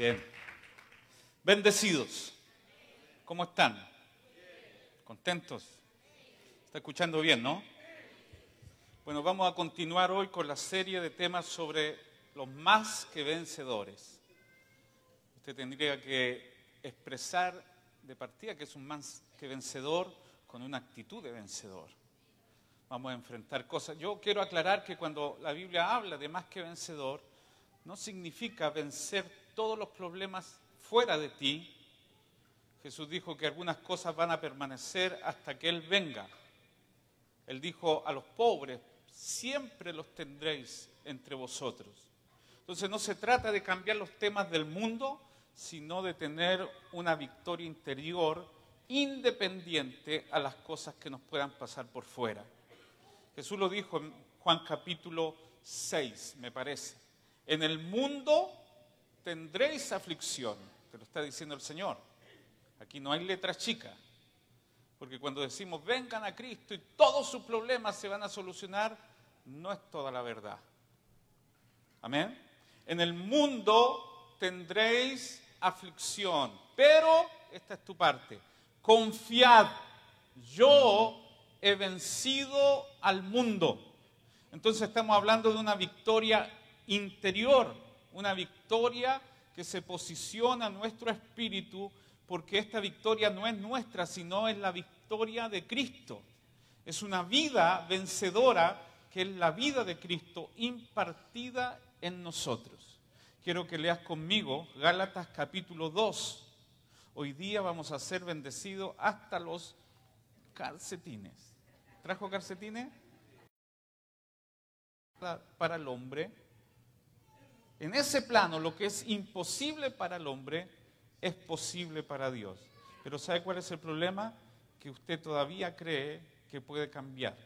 Bien. Bendecidos. ¿Cómo están? ¿Contentos? ¿Está escuchando bien, no? Bueno, vamos a continuar hoy con la serie de temas sobre los más que vencedores. Usted tendría que expresar de partida que es un más que vencedor con una actitud de vencedor. Vamos a enfrentar cosas. Yo quiero aclarar que cuando la Biblia habla de más que vencedor, no significa vencer todos los problemas fuera de ti. Jesús dijo que algunas cosas van a permanecer hasta que Él venga. Él dijo a los pobres, siempre los tendréis entre vosotros. Entonces no se trata de cambiar los temas del mundo, sino de tener una victoria interior independiente a las cosas que nos puedan pasar por fuera. Jesús lo dijo en Juan capítulo 6, me parece. En el mundo tendréis aflicción, te lo está diciendo el Señor. Aquí no hay letra chica, porque cuando decimos vengan a Cristo y todos sus problemas se van a solucionar, no es toda la verdad. Amén. En el mundo tendréis aflicción, pero esta es tu parte. Confiad, yo he vencido al mundo. Entonces estamos hablando de una victoria interior, una victoria que se posiciona en nuestro espíritu, porque esta victoria no es nuestra, sino es la victoria de Cristo. Es una vida vencedora que es la vida de Cristo impartida en nosotros. Quiero que leas conmigo Gálatas capítulo 2. Hoy día vamos a ser bendecidos hasta los calcetines. ¿Trajo calcetines? Para el hombre en ese plano, lo que es imposible para el hombre es posible para Dios. Pero ¿sabe cuál es el problema? Que usted todavía cree que puede cambiar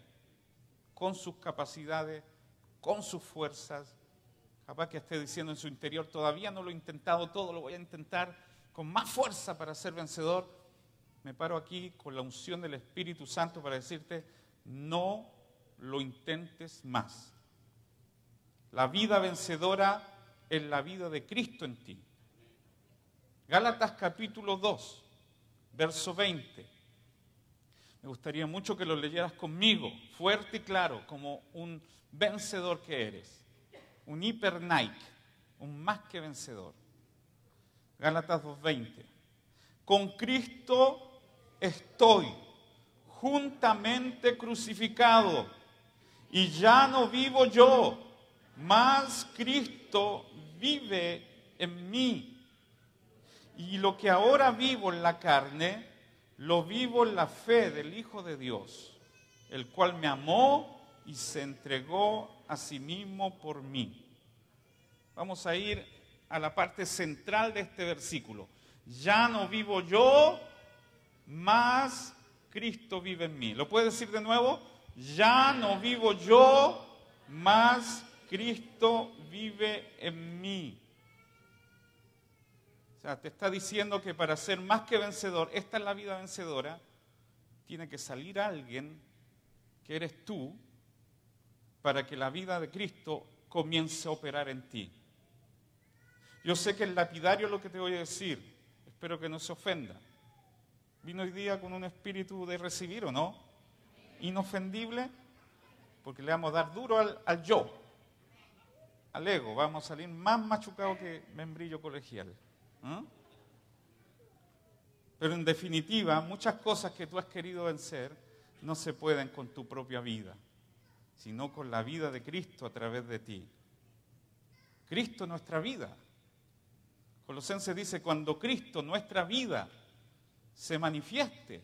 con sus capacidades, con sus fuerzas. Capaz que esté diciendo en su interior, todavía no lo he intentado todo, lo voy a intentar con más fuerza para ser vencedor. Me paro aquí con la unción del Espíritu Santo para decirte, no lo intentes más. La vida vencedora en la vida de Cristo en ti. Gálatas capítulo 2, verso 20. Me gustaría mucho que lo leyeras conmigo, fuerte y claro, como un vencedor que eres. Un hiper Nike, un más que vencedor. Gálatas 2.20. Con Cristo estoy juntamente crucificado y ya no vivo yo, más Cristo vive en mí. Y lo que ahora vivo en la carne, lo vivo en la fe del Hijo de Dios, el cual me amó y se entregó a sí mismo por mí. Vamos a ir a la parte central de este versículo. Ya no vivo yo, más Cristo vive en mí. ¿Lo puede decir de nuevo? Ya no vivo yo, más Cristo vive en mí. O sea, te está diciendo que para ser más que vencedor, esta es la vida vencedora, tiene que salir alguien que eres tú para que la vida de Cristo comience a operar en ti. Yo sé que el lapidario es lo que te voy a decir, espero que no se ofenda. Vino hoy día con un espíritu de recibir o no, inofendible, porque le vamos a dar duro al, al yo al ego, vamos a salir más machucados que membrillo colegial. Pero en definitiva, muchas cosas que tú has querido vencer no se pueden con tu propia vida, sino con la vida de Cristo a través de ti. Cristo nuestra vida. Colosenses dice, cuando Cristo nuestra vida se manifieste,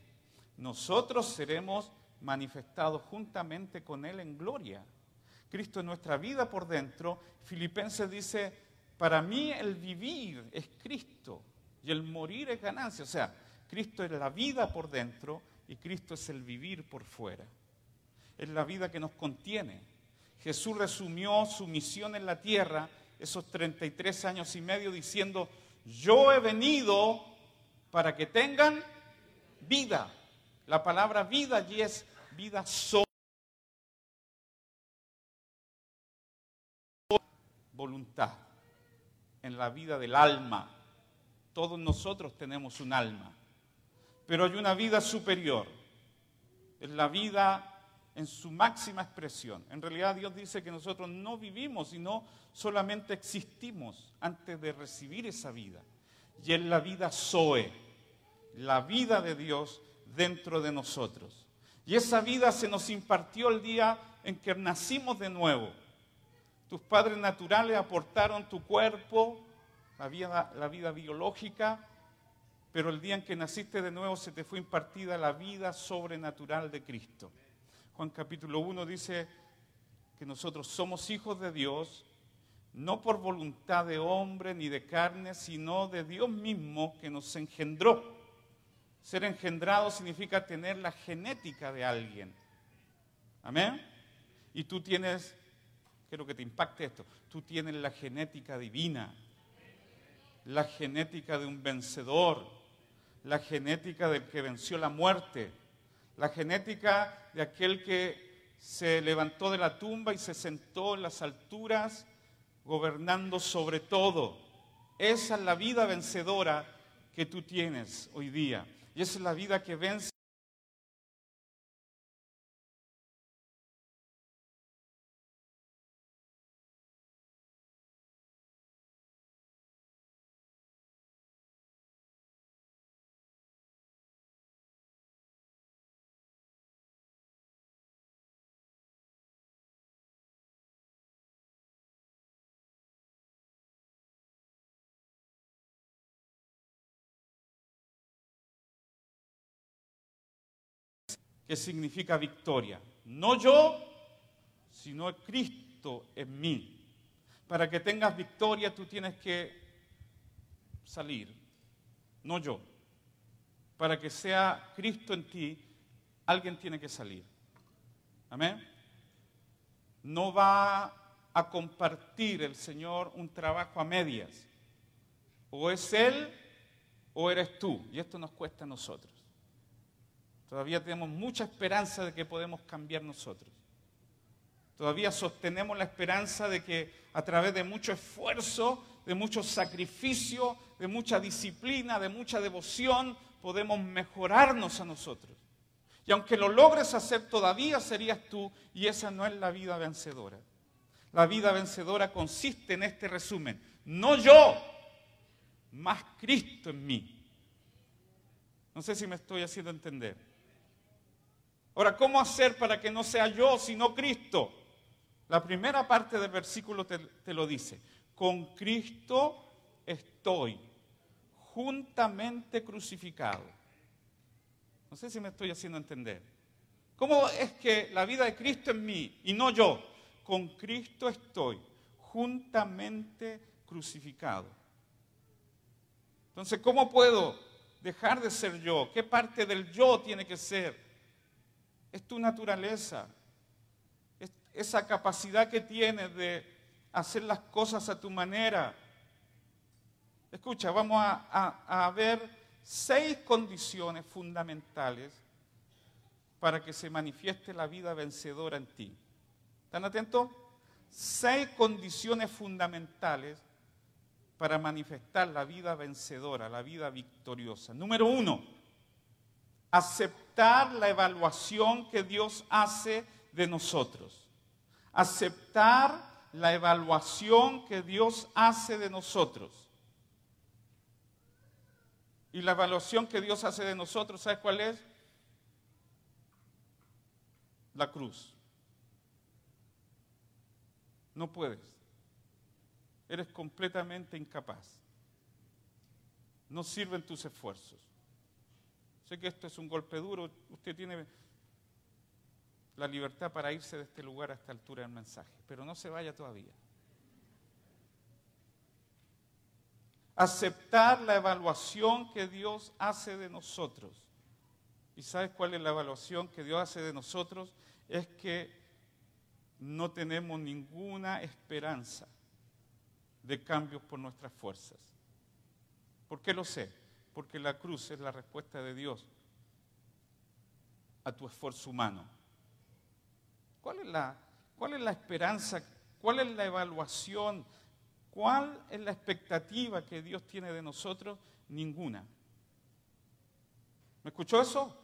nosotros seremos manifestados juntamente con Él en gloria. Cristo en nuestra vida por dentro. Filipenses dice, para mí el vivir es Cristo y el morir es ganancia. O sea, Cristo es la vida por dentro y Cristo es el vivir por fuera. Es la vida que nos contiene. Jesús resumió su misión en la tierra esos 33 años y medio diciendo, yo he venido para que tengan vida. La palabra vida allí es vida sola. Voluntad, en la vida del alma. Todos nosotros tenemos un alma, pero hay una vida superior. Es la vida en su máxima expresión. En realidad Dios dice que nosotros no vivimos, sino solamente existimos antes de recibir esa vida. Y es la vida Zoe, la vida de Dios dentro de nosotros. Y esa vida se nos impartió el día en que nacimos de nuevo. Tus padres naturales aportaron tu cuerpo, la vida, biológica, pero el día en que naciste de nuevo se te fue impartida la vida sobrenatural de Cristo. Juan capítulo 1 dice que nosotros somos hijos de Dios, no por voluntad de hombre ni de carne, sino de Dios mismo que nos engendró. Ser engendrado significa tener la genética de alguien. Amén. Y tú tienes, quiero que te impacte esto, tú tienes la genética divina, la genética de un vencedor, la genética del que venció la muerte, la genética de aquel que se levantó de la tumba y se sentó en las alturas gobernando sobre todo. Esa es la vida vencedora que tú tienes hoy día. Y esa es la vida que vence. Que significa victoria. No yo, sino Cristo en mí. Para que tengas victoria tú tienes que salir, no yo. Para que sea Cristo en ti, alguien tiene que salir. Amén. No va a compartir el Señor un trabajo a medias. O es Él o eres tú. Y esto nos cuesta a nosotros. Todavía tenemos mucha esperanza de que podemos cambiar nosotros. Todavía sostenemos la esperanza de que a través de mucho esfuerzo, de mucho sacrificio, de mucha disciplina, de mucha devoción, podemos mejorarnos a nosotros. Y aunque lo logres hacer, todavía serías tú y esa no es la vida vencedora. La vida vencedora consiste en este resumen. No yo, más Cristo en mí. No sé si me estoy haciendo entender. Ahora, ¿cómo hacer para que no sea yo, sino Cristo? La primera parte del versículo te, lo dice. Con Cristo estoy juntamente crucificado. No sé si me estoy haciendo entender. ¿Cómo es que la vida de Cristo en mí y no yo? Con Cristo estoy juntamente crucificado. Entonces, ¿cómo puedo dejar de ser yo? ¿Qué parte del yo tiene que ser? Es tu naturaleza, es esa capacidad que tienes de hacer las cosas a tu manera. Escucha, vamos a, a ver seis condiciones fundamentales para que se manifieste la vida vencedora en ti. ¿Están atentos? Seis condiciones fundamentales para manifestar la vida vencedora, la vida victoriosa. Número uno, aceptar la evaluación que Dios hace de nosotros. Aceptar la evaluación que Dios hace de nosotros. Y la evaluación que Dios hace de nosotros, ¿sabes cuál es? La cruz. No puedes. Eres completamente incapaz. No sirven tus esfuerzos. Sé que esto es un golpe duro. Usted tiene la libertad para irse de este lugar a esta altura del mensaje, pero no se vaya todavía. Aceptar la evaluación que Dios hace de nosotros. ¿Y sabes cuál es la evaluación que Dios hace de nosotros? Es que no tenemos ninguna esperanza de cambios por nuestras fuerzas. ¿Por qué lo sé? Porque la cruz es la respuesta de Dios a tu esfuerzo humano. ¿Cuál es la, cuál es la esperanza? ¿Cuál es la evaluación ¿Cuál es la expectativa que Dios tiene de nosotros? Ninguna. ¿Me escuchó eso?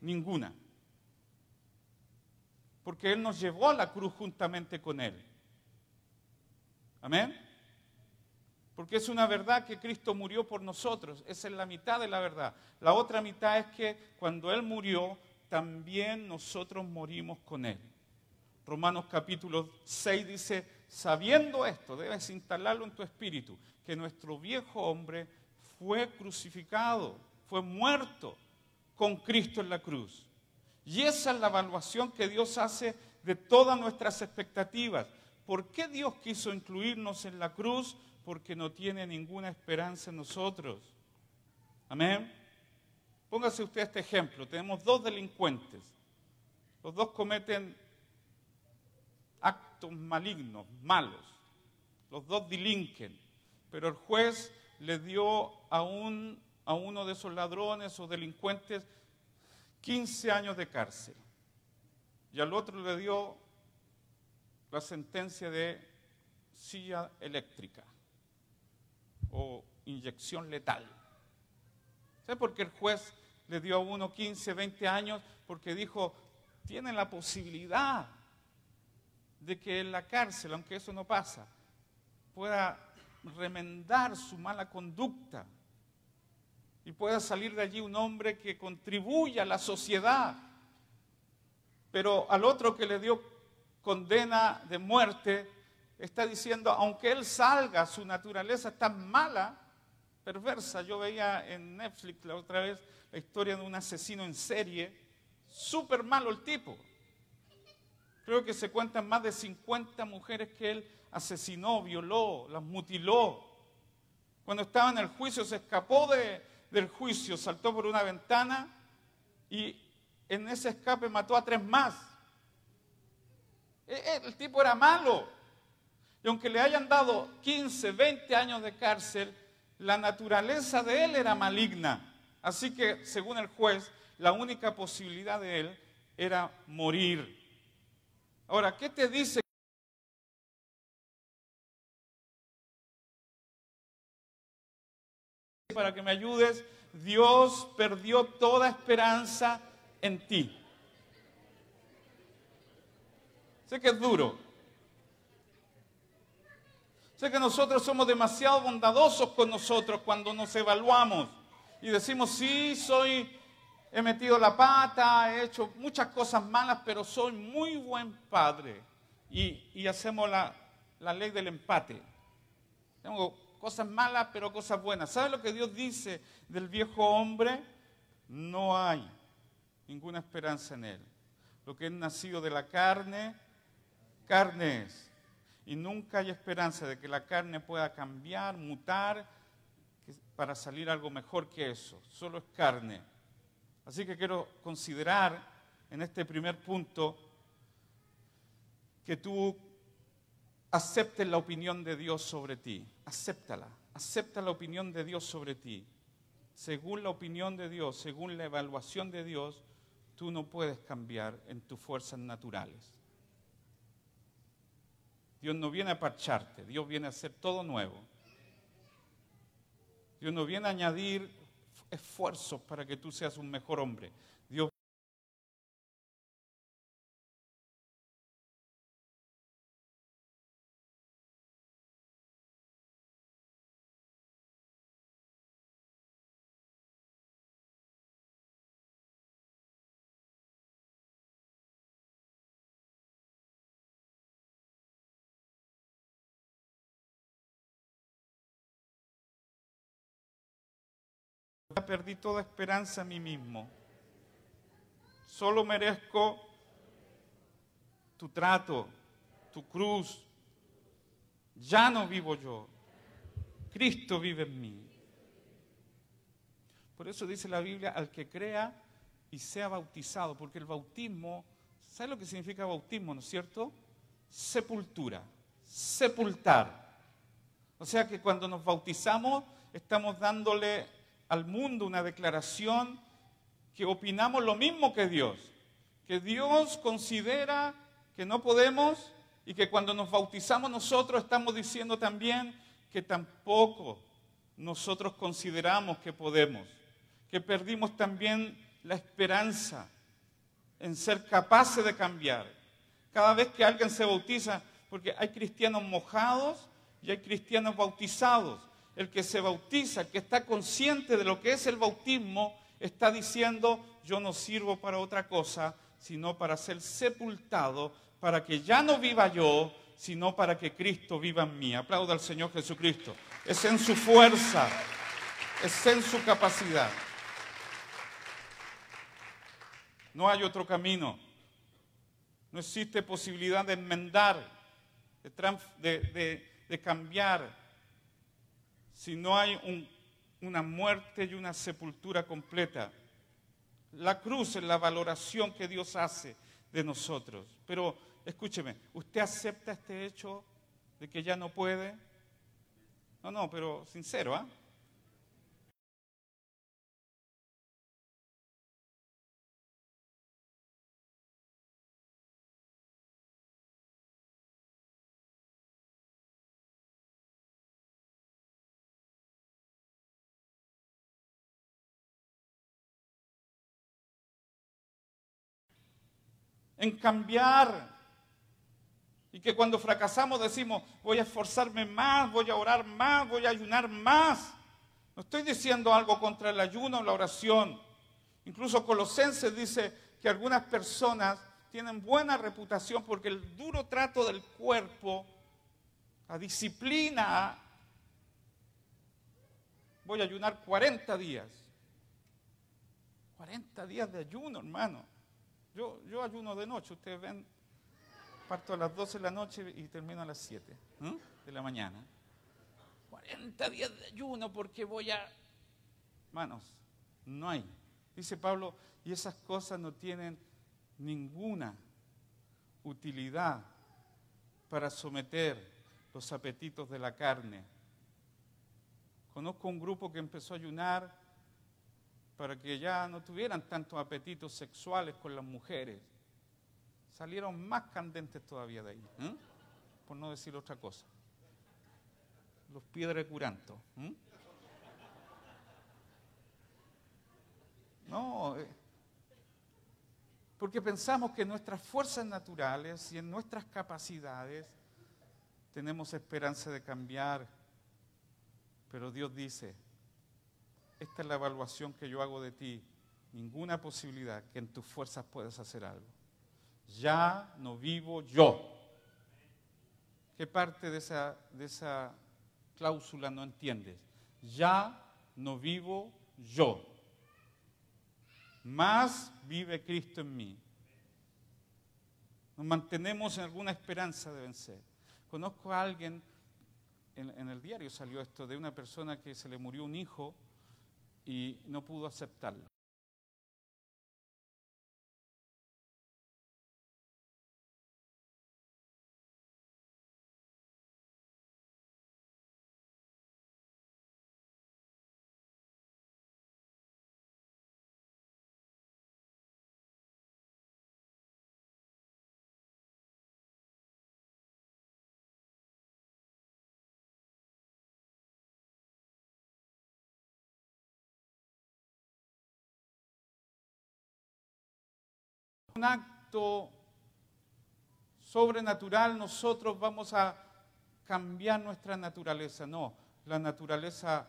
Ninguna. Porque Él nos llevó a la cruz juntamente con Él. Amén. Porque es una verdad que Cristo murió por nosotros. Esa es la mitad de la verdad. La otra mitad es que cuando Él murió, también nosotros morimos con Él. Romanos capítulo 6 dice, sabiendo esto, debes instalarlo en tu espíritu, que nuestro viejo hombre fue crucificado, fue muerto con Cristo en la cruz. Y esa es la evaluación que Dios hace de todas nuestras expectativas. ¿Por qué Dios quiso incluirnos en la cruz? Porque no tiene ninguna esperanza en nosotros. Amén. Póngase usted este ejemplo. Tenemos dos delincuentes. Los dos cometen actos malignos, malos. Los dos delinquen. Pero el juez le dio a, un, a uno de esos ladrones o delincuentes 15 años de cárcel. Y al otro le dio la sentencia de silla eléctrica o inyección letal. ¿Sabe por qué el juez le dio a uno 15, 20 años porque dijo, tienen la posibilidad de que en la cárcel, aunque eso no pasa, pueda remendar su mala conducta y pueda salir de allí un hombre que contribuya a la sociedad. Pero al otro que le dio condena de muerte, está diciendo, aunque él salga, su naturaleza es tan mala, perversa. Yo veía en Netflix la otra vez la historia de un asesino en serie, súper malo el tipo. Creo que se cuentan más de 50 mujeres que él asesinó, violó, las mutiló. Cuando estaba en el juicio se escapó del juicio, saltó por una ventana y en ese escape mató a tres más. E, e, el tipo era malo. Y aunque le hayan dado 15, 20 años de cárcel, la naturaleza de él era maligna. Así que, según el juez, la única posibilidad de él era morir. Ahora, ¿qué te dice? Para que me ayudes, Dios perdió toda esperanza en ti. Sé que es duro, Sé que nosotros somos demasiado bondadosos con nosotros cuando nos evaluamos y decimos, sí, soy, he metido la pata, he hecho muchas cosas malas, pero soy muy buen padre. Y, hacemos la, la ley del empate. Tengo cosas malas, pero cosas buenas. ¿Sabe lo que Dios dice del viejo hombre? No hay ninguna esperanza en él. Lo que es nacido de la carne, carne es y nunca hay esperanza de que la carne pueda cambiar, mutar, para salir algo mejor que eso. Solo es carne. Así que quiero considerar en este primer punto que tú aceptes la opinión de Dios sobre ti. Acéptala. Acepta la opinión de Dios sobre ti. Según la opinión de Dios, según la evaluación de Dios, tú no puedes cambiar en tus fuerzas naturales. Dios no viene a parcharte, Dios viene a hacer todo nuevo. Dios no viene a añadir esfuerzos para que tú seas un mejor hombre. Perdí toda esperanza en mí mismo. Solo merezco tu trato, tu cruz. Ya no vivo yo. Cristo vive en mí. Por eso dice la Biblia, al que crea y sea bautizado, porque el bautismo, ¿sabe lo que significa bautismo, no es cierto? Sepultura, sepultar. O sea que cuando nos bautizamos estamos dándole al mundo una declaración que opinamos lo mismo que Dios, que Dios considera que no podemos y que cuando nos bautizamos nosotros estamos diciendo también que tampoco nosotros consideramos que podemos, que perdimos también la esperanza en ser capaces de cambiar. Cada vez que alguien se bautiza, porque hay cristianos mojados y hay cristianos bautizados. El que se bautiza, el que está consciente de lo que es el bautismo, está diciendo, yo no sirvo para otra cosa, sino para ser sepultado, para que ya no viva yo, sino para que Cristo viva en mí. Aplauda al Señor Jesucristo. Es en su fuerza, es en su capacidad. No hay otro camino. No existe posibilidad de enmendar, de, cambiar, si no hay una muerte y una sepultura completa. La cruz es la valoración que Dios hace de nosotros. Pero escúcheme, ¿usted acepta este hecho de que ya no puede? No, no, pero sincero, ¿ah? En cambiar. Y que cuando fracasamos decimos, voy a esforzarme más, voy a orar más, voy a ayunar más. No estoy diciendo algo contra el ayuno o la oración. Incluso Colosenses dice que algunas personas tienen buena reputación porque el duro trato del cuerpo, la disciplina, voy a ayunar 40 días. 40 días de ayuno, hermano. Yo, yo ayuno de noche, ustedes ven, parto a las 12 de la noche y termino a las 7 de la mañana. 40 días de ayuno porque voy a... Manos, no hay. Dice Pablo, y esas cosas no tienen ninguna utilidad para someter los apetitos de la carne. Conozco un grupo que empezó a ayunar para que ya no tuvieran tantos apetitos sexuales con las mujeres. Salieron más candentes todavía de ahí, ¿eh? por no decir otra cosa. Los piedras curanto. ¿eh? No, eh, porque pensamos que en nuestras fuerzas naturales y en nuestras capacidades tenemos esperanza de cambiar, pero Dios dice, esta es la evaluación que yo hago de ti, ninguna posibilidad que en tus fuerzas puedas hacer algo. Ya no vivo yo. ¿Qué parte de esa, de esa cláusula no entiendes? Ya no vivo yo. Más vive Cristo en mí. Nos mantenemos en alguna esperanza de vencer. Conozco a alguien, en, en el diario salió esto, de una persona que se le murió un hijo y no pudo aceptarlo. Un acto sobrenatural nosotros vamos a cambiar nuestra naturaleza. No, la naturaleza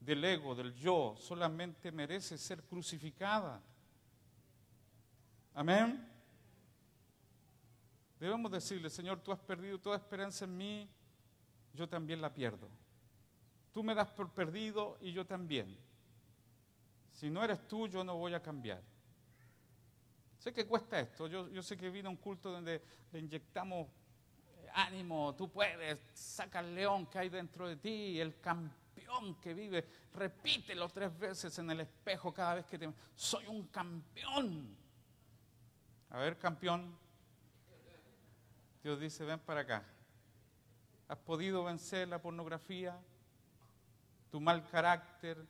del ego, del yo, solamente merece ser crucificada. Amén. Debemos decirle, Señor, tú has perdido toda esperanza en mí, yo también la pierdo. Tú me das por perdido y yo también. Si no eres tú, yo no voy a cambiar. Sé que cuesta esto. Yo, sé que vino un culto donde le inyectamos eh, ánimo, tú puedes, saca el león que hay dentro de ti, el campeón que vive, repítelo tres veces en el espejo cada vez que te... Soy un campeón. A ver, campeón. Dios dice, ven para acá. ¿Has podido vencer la pornografía? Tu mal carácter,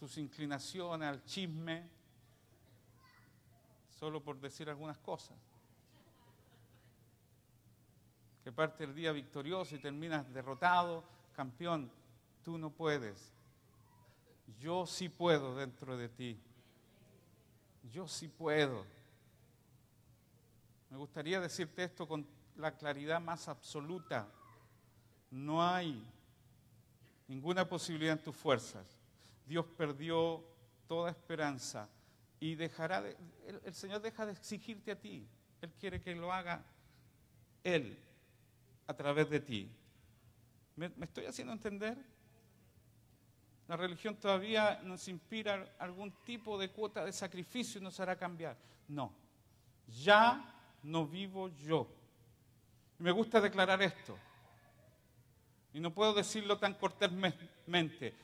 tus inclinaciones al chisme, solo por decir algunas cosas. que parte el día victorioso y terminas derrotado, campeón, tú no puedes. Yo sí puedo dentro de ti. Yo sí puedo. Me gustaría decirte esto con la claridad más absoluta. No hay ninguna posibilidad en tus fuerzas. Dios perdió toda esperanza y dejará de, el, Señor deja de exigirte a ti. Él quiere que lo haga Él a través de ti. ¿Me, estoy haciendo entender? La religión todavía nos inspira algún tipo de cuota de sacrificio y nos hará cambiar. No, ya no vivo yo. me gusta declarar esto. Y no puedo decirlo tan cortésmente.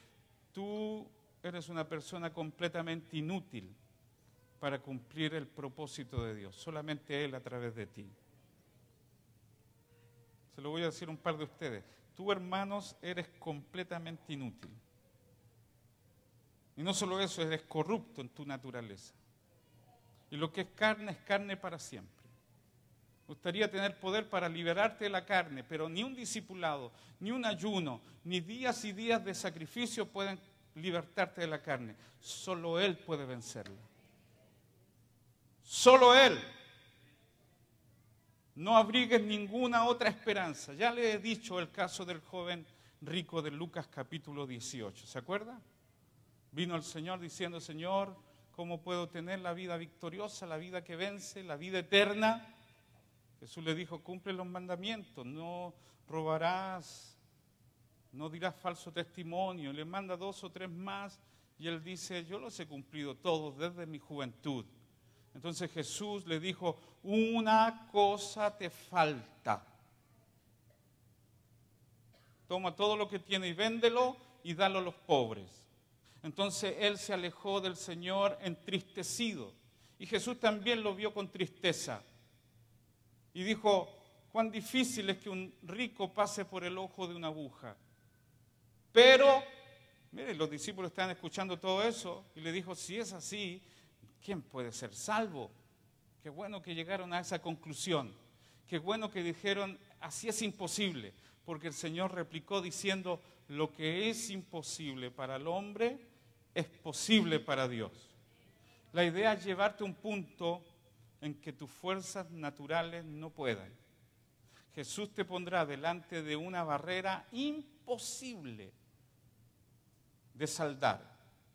Tú eres una persona completamente inútil para cumplir el propósito de Dios. Solamente Él a través de ti. Se lo voy a decir a un par de ustedes. Tú, hermanos, eres completamente inútil. Y no solo eso, eres corrupto en tu naturaleza. Y lo que es carne es carne para siempre. Gustaría tener poder para liberarte de la carne, pero ni un discipulado, ni un ayuno, ni días y días de sacrificio pueden libertarte de la carne. Solo Él puede vencerla. Solo Él. No abrigues ninguna otra esperanza. Ya le he dicho el caso del joven rico de Lucas capítulo 18. ¿Se acuerda? Vino el Señor diciendo, Señor, ¿cómo puedo tener la vida victoriosa, la vida que vence, la vida eterna? Jesús le dijo, cumple los mandamientos, no robarás, no dirás falso testimonio. Le manda dos o tres más y él dice, yo los he cumplido todos desde mi juventud. Entonces Jesús le dijo, una cosa te falta. Toma todo lo que tiene y véndelo y dalo a los pobres. Entonces él se alejó del Señor entristecido. Y Jesús también lo vio con tristeza. Y dijo, cuán difícil es que un rico pase por el ojo de una aguja. Pero, miren, los discípulos están escuchando todo eso y le dijo, si es así, ¿quién puede ser salvo? Qué bueno que llegaron a esa conclusión. Qué bueno que dijeron, así es imposible, porque el Señor replicó diciendo, lo que es imposible para el hombre es posible para Dios. La idea es llevarte a un punto en que tus fuerzas naturales no puedan. Jesús te pondrá delante de una barrera imposible de saldar.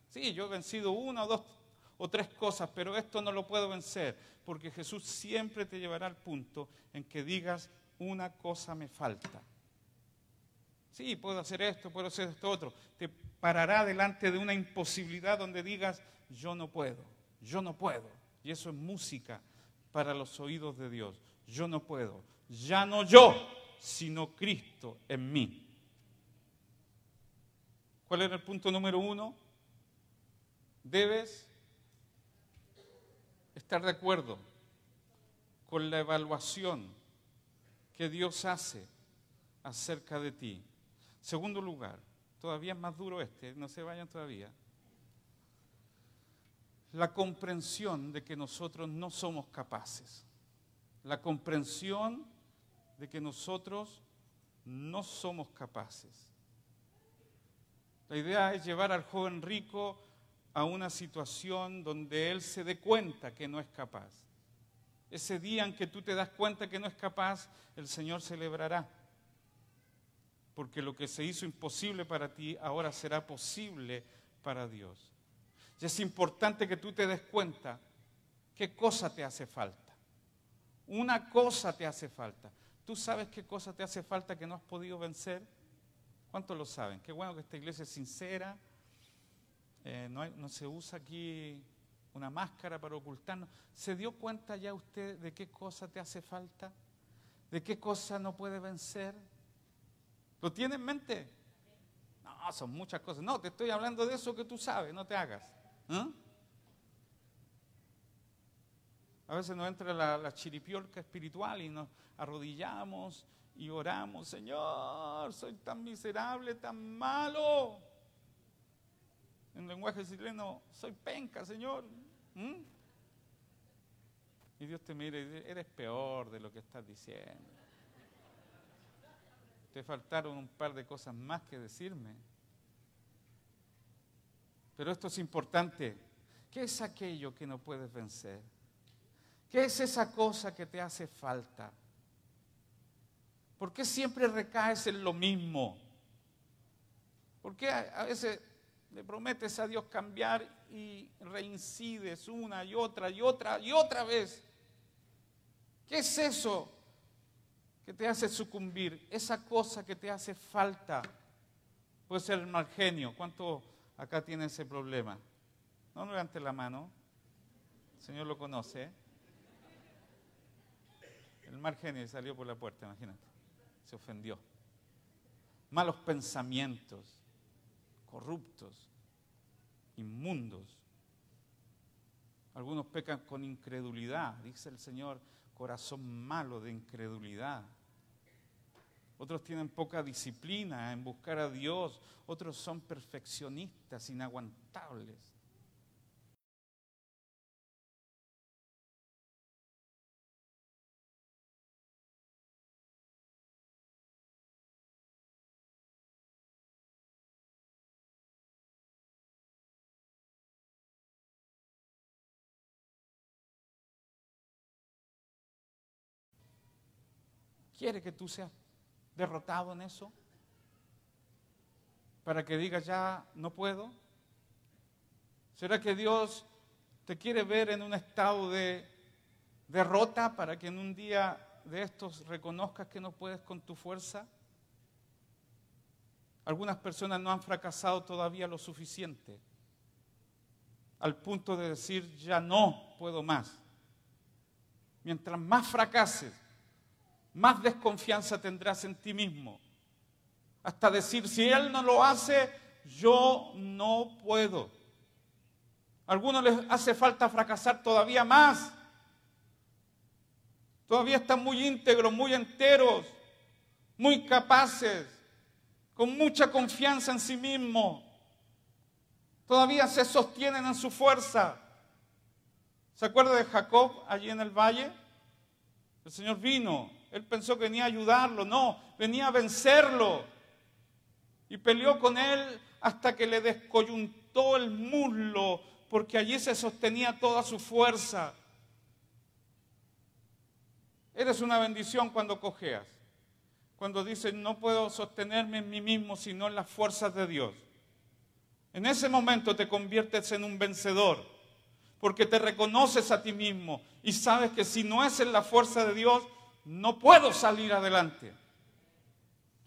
Sí, yo he vencido una o dos o tres cosas, pero esto no lo puedo vencer, porque Jesús siempre te llevará al punto en que digas, una cosa me falta. Sí, puedo hacer esto, puedo hacer esto otro. Te parará delante de una imposibilidad donde digas, yo no puedo, yo no puedo. Y eso es música para los oídos de Dios. Yo no puedo. Ya no yo, sino Cristo en mí. ¿Cuál era el punto número uno? Debes estar de acuerdo con la evaluación que Dios hace acerca de ti. Segundo lugar, todavía es más duro este, no se vayan todavía. La comprensión de que nosotros no somos capaces. La comprensión de que nosotros no somos capaces. La idea es llevar al joven rico a una situación donde él se dé cuenta que no es capaz. Ese día en que tú te das cuenta que no es capaz, el Señor celebrará. Porque lo que se hizo imposible para ti ahora será posible para Dios. Y es importante que tú te des cuenta qué cosa te hace falta. Una cosa te hace falta. ¿Tú sabes qué cosa te hace falta que no has podido vencer? ¿Cuántos lo saben? Qué bueno que esta iglesia es sincera, eh, no, se usa aquí una máscara para ocultarnos. ¿Se dio cuenta ya usted de qué cosa te hace falta? ¿De qué cosa no puede vencer? ¿Lo tiene en mente? No, son muchas cosas. No, te estoy hablando de eso que tú sabes, no te hagas. ¿eh? A veces nos entra la, la chiripiorca espiritual y nos arrodillamos y oramos, Señor, soy tan miserable, tan malo en lenguaje chileno, soy penca, Señor. ¿Mm? Y Dios te mira y dice, eres peor de lo que estás diciendo. te faltaron un par de cosas más que decirme. Pero esto es importante. ¿Qué es aquello que no puedes vencer? ¿Qué es esa cosa que te hace falta? ¿Por qué siempre recaes en lo mismo? ¿Por qué a veces le prometes a Dios cambiar y reincides una y otra y otra y otra vez? ¿Qué es eso que te hace sucumbir? Esa cosa que te hace falta. Puede ser el mal genio. ¿Cuánto acá tiene ese problema? No levante la mano. El Señor lo conoce. El mal genio salió por la puerta, imagínate. Se ofendió. Malos pensamientos, corruptos, inmundos. Algunos pecan con incredulidad, dice el Señor, corazón malo de incredulidad. Otros tienen poca disciplina en buscar a Dios, otros son perfeccionistas, inaguantables. ¿Quiere que tú seas derrotado en eso? Para que digas ya no puedo. ¿Será que Dios te quiere ver en un estado de derrota para que en un día de estos reconozcas que no puedes con tu fuerza? Algunas personas no han fracasado todavía lo suficiente al punto de decir ya no puedo más. Mientras más fracases, más desconfianza tendrás en ti mismo. Hasta decir, si Él no lo hace, yo no puedo. A algunos les hace falta fracasar todavía más. Todavía están muy íntegros, muy enteros, muy capaces, con mucha confianza en sí mismos. Todavía se sostienen en su fuerza. ¿Se acuerda de Jacob allí en el valle? El Señor vino él pensó que venía a ayudarlo, no, venía a vencerlo. Y peleó con él hasta que le descoyuntó el muslo, porque allí se sostenía toda su fuerza. Eres una bendición cuando cojeas, cuando dices, no puedo sostenerme en mí mismo, sino en las fuerzas de Dios. En ese momento te conviertes en un vencedor, porque te reconoces a ti mismo y sabes que si no es en la fuerza de Dios, no puedo salir adelante.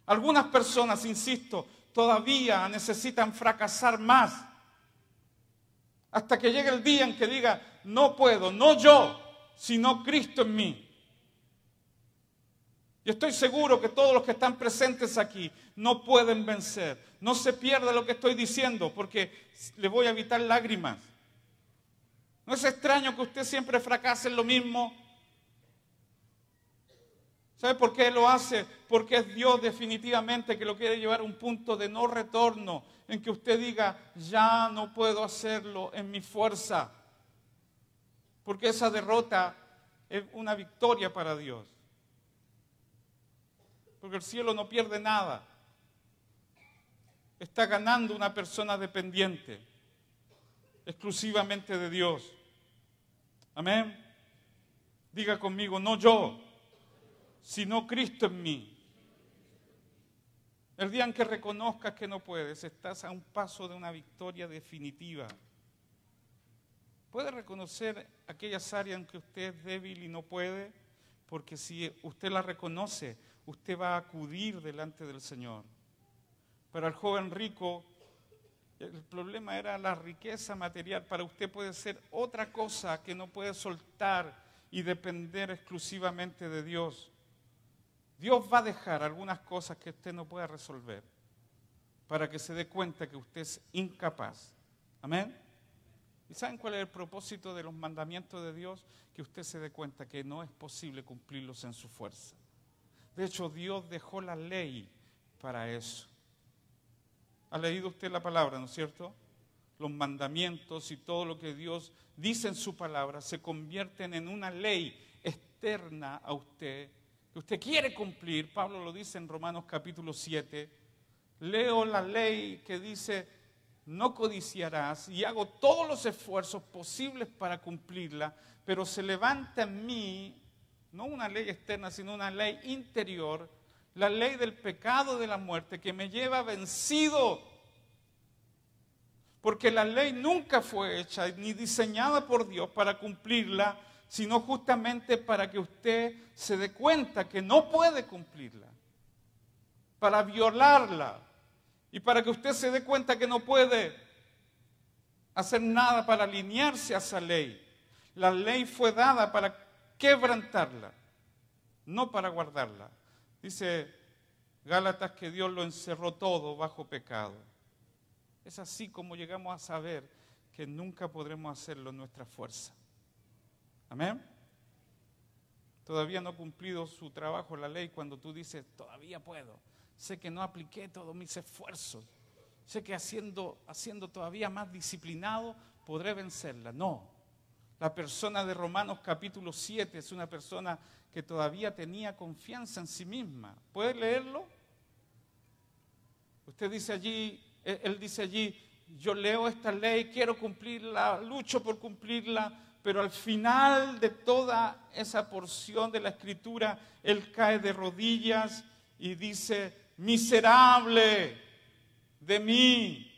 Algunas personas, insisto, todavía necesitan fracasar más hasta que llegue el día en que diga, no puedo, no yo, sino Cristo en mí. Y estoy seguro que todos los que están presentes aquí no pueden vencer. No se pierda lo que estoy diciendo porque le voy a evitar lágrimas. No es extraño que usted siempre fracase en lo mismo, ¿Sabe por qué lo hace? Porque es Dios definitivamente que lo quiere llevar a un punto de no retorno, en que usted diga, ya no puedo hacerlo en mi fuerza. Porque esa derrota es una victoria para Dios. Porque el cielo no pierde nada. Está ganando una persona dependiente, exclusivamente de Dios. Amén. Diga conmigo, no yo, sino Cristo en mí. El día en que reconozcas que no puedes, estás a un paso de una victoria definitiva. Puede reconocer aquellas áreas en que usted es débil y no puede, porque si usted la reconoce, usted va a acudir delante del Señor. Para el joven rico, el problema era la riqueza material. Para usted puede ser otra cosa que no puede soltar y depender exclusivamente de Dios. Dios va a dejar algunas cosas que usted no pueda resolver para que se dé cuenta que usted es incapaz. Amén. ¿Y saben cuál es el propósito de los mandamientos de Dios? Que usted se dé cuenta que no es posible cumplirlos en su fuerza. De hecho, Dios dejó la ley para eso. ¿Ha leído usted la palabra, no es cierto? Los mandamientos y todo lo que Dios dice en su palabra se convierten en una ley externa a usted usted quiere cumplir, Pablo lo dice en Romanos capítulo 7, leo la ley que dice, no codiciarás y hago todos los esfuerzos posibles para cumplirla, pero se levanta en mí, no una ley externa, sino una ley interior, la ley del pecado de la muerte que me lleva vencido. Porque la ley nunca fue hecha ni diseñada por Dios para cumplirla, sino justamente para que usted se dé cuenta que no puede cumplirla, para violarla y para que usted se dé cuenta que no puede hacer nada para alinearse a esa ley. La ley fue dada para quebrantarla, no para guardarla. Dice Gálatas que Dios lo encerró todo bajo pecado. Es así como llegamos a saber que nunca podremos hacerlo en nuestra fuerza. Amén. Todavía no ha cumplido su trabajo la ley cuando tú dices, todavía puedo. Sé que no apliqué todos mis esfuerzos. Sé que haciendo, haciendo todavía más disciplinado podré vencerla. No. La persona de Romanos capítulo 7 es una persona que todavía tenía confianza en sí misma. ¿Puede leerlo? Usted dice allí, él dice allí, yo leo esta ley, quiero cumplirla, lucho por cumplirla, pero al final de toda esa porción de la escritura, él cae de rodillas y dice, miserable de mí,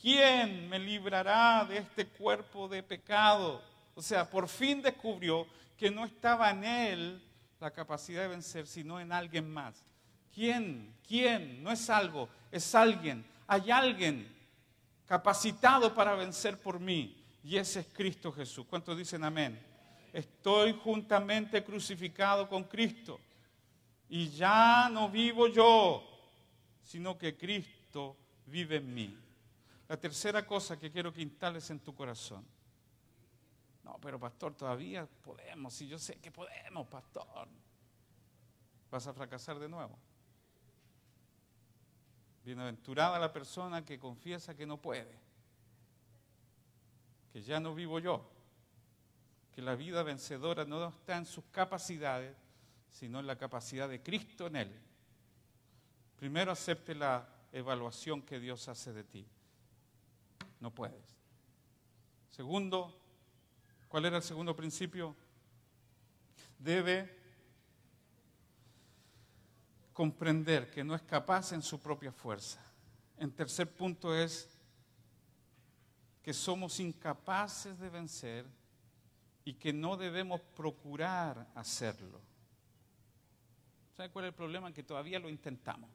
¿quién me librará de este cuerpo de pecado? O sea, por fin descubrió que no estaba en él la capacidad de vencer, sino en alguien más. ¿Quién? ¿Quién? No es algo, es alguien. Hay alguien capacitado para vencer por mí. Y ese es Cristo Jesús. ¿Cuántos dicen amén? Estoy juntamente crucificado con Cristo. Y ya no vivo yo, sino que Cristo vive en mí. La tercera cosa que quiero que instales en tu corazón. No, pero pastor, todavía podemos. Y yo sé que podemos, pastor. Vas a fracasar de nuevo. Bienaventurada la persona que confiesa que no puede, que ya no vivo yo, que la vida vencedora no está en sus capacidades, sino en la capacidad de Cristo en él. Primero acepte la evaluación que Dios hace de ti. No puedes. Segundo, ¿cuál era el segundo principio? Debe comprender que no es capaz en su propia fuerza. En tercer punto es que somos incapaces de vencer y que no debemos procurar hacerlo. ¿Sabe cuál es el problema? Que todavía lo intentamos.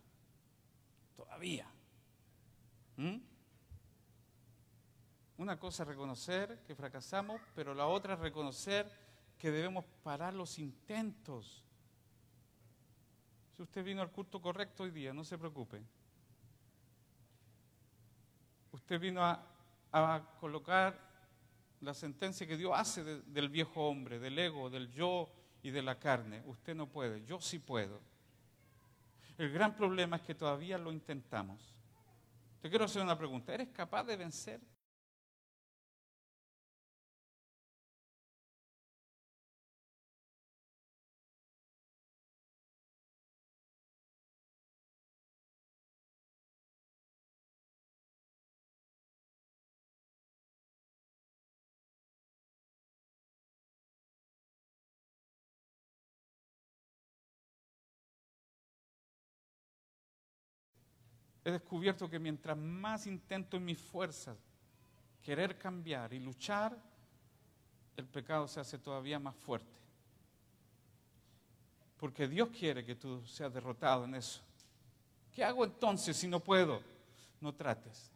Todavía. ¿Mm? Una cosa es reconocer que fracasamos, pero la otra es reconocer que debemos parar los intentos si usted vino al culto correcto hoy día, no se preocupe. Usted vino a, colocar la sentencia que Dios hace del viejo hombre, del ego, del yo y de la carne. Usted no puede, yo sí puedo. El gran problema es que todavía lo intentamos. Te quiero hacer una pregunta. ¿Eres capaz de vencer? He descubierto que mientras más intento en mis fuerzas querer cambiar y luchar, el pecado se hace todavía más fuerte. Porque Dios quiere que tú seas derrotado en eso. ¿Qué hago entonces si no puedo? No trates.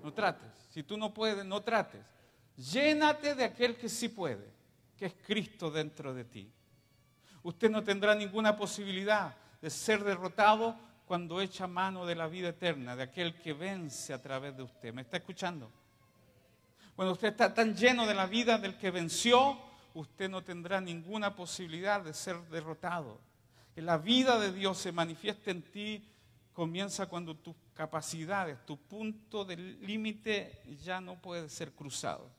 No trates. Si tú no puedes, no trates. Llénate de aquel que sí puede, que es Cristo dentro de ti. Usted no tendrá ninguna posibilidad de ser derrotado cuando echa mano de la vida eterna, de aquel que vence a través de usted. ¿Me está escuchando? Cuando usted está tan lleno de la vida del que venció, usted no tendrá ninguna posibilidad de ser derrotado. Que la vida de Dios se manifieste en ti comienza cuando tus capacidades, tu punto de límite ya no puede ser cruzado.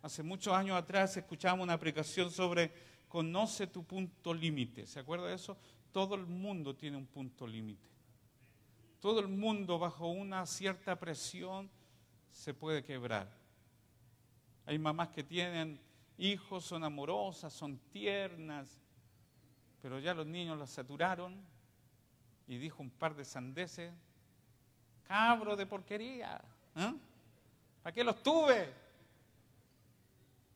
Hace muchos años atrás escuchamos una aplicación sobre conoce tu punto límite. ¿Se acuerda de eso? Todo el mundo tiene un punto límite. Todo el mundo bajo una cierta presión se puede quebrar. Hay mamás que tienen hijos, son amorosas, son tiernas, pero ya los niños las saturaron y dijo un par de sandeces, cabro de porquería, ¿eh? ¿para qué los tuve?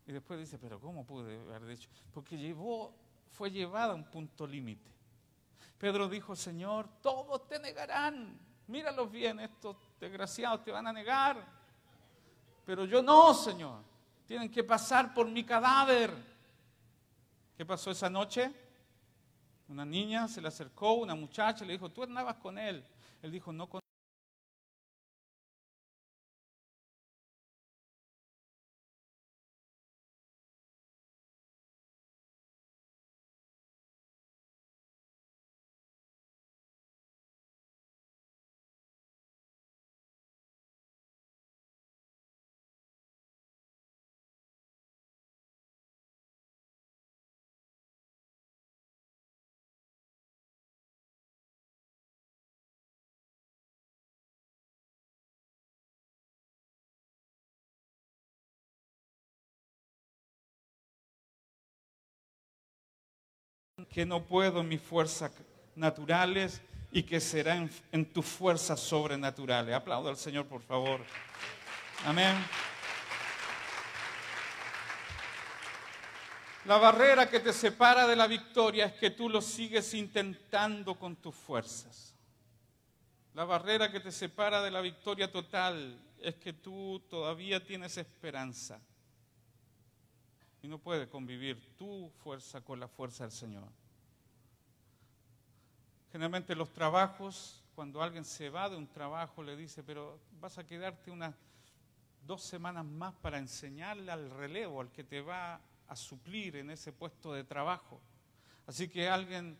Y después dice, pero ¿cómo pude haber dicho? Porque llevó, fue llevada a un punto límite. Pedro dijo, Señor, todos te negarán. Míralos bien, estos desgraciados te van a negar. Pero yo no, Señor. Tienen que pasar por mi cadáver. ¿Qué pasó esa noche? Una niña se le acercó, una muchacha, le dijo, tú andabas con él. Él dijo, no con que no puedo en mis fuerzas naturales y que será en, en tus fuerzas sobrenaturales. Aplaudo al Señor, por favor. Amén. La barrera que te separa de la victoria es que tú lo sigues intentando con tus fuerzas. La barrera que te separa de la victoria total es que tú todavía tienes esperanza y no puedes convivir tu fuerza con la fuerza del Señor. Generalmente los trabajos, cuando alguien se va de un trabajo, le dice, pero vas a quedarte unas dos semanas más para enseñarle al relevo, al que te va a suplir en ese puesto de trabajo. Así que alguien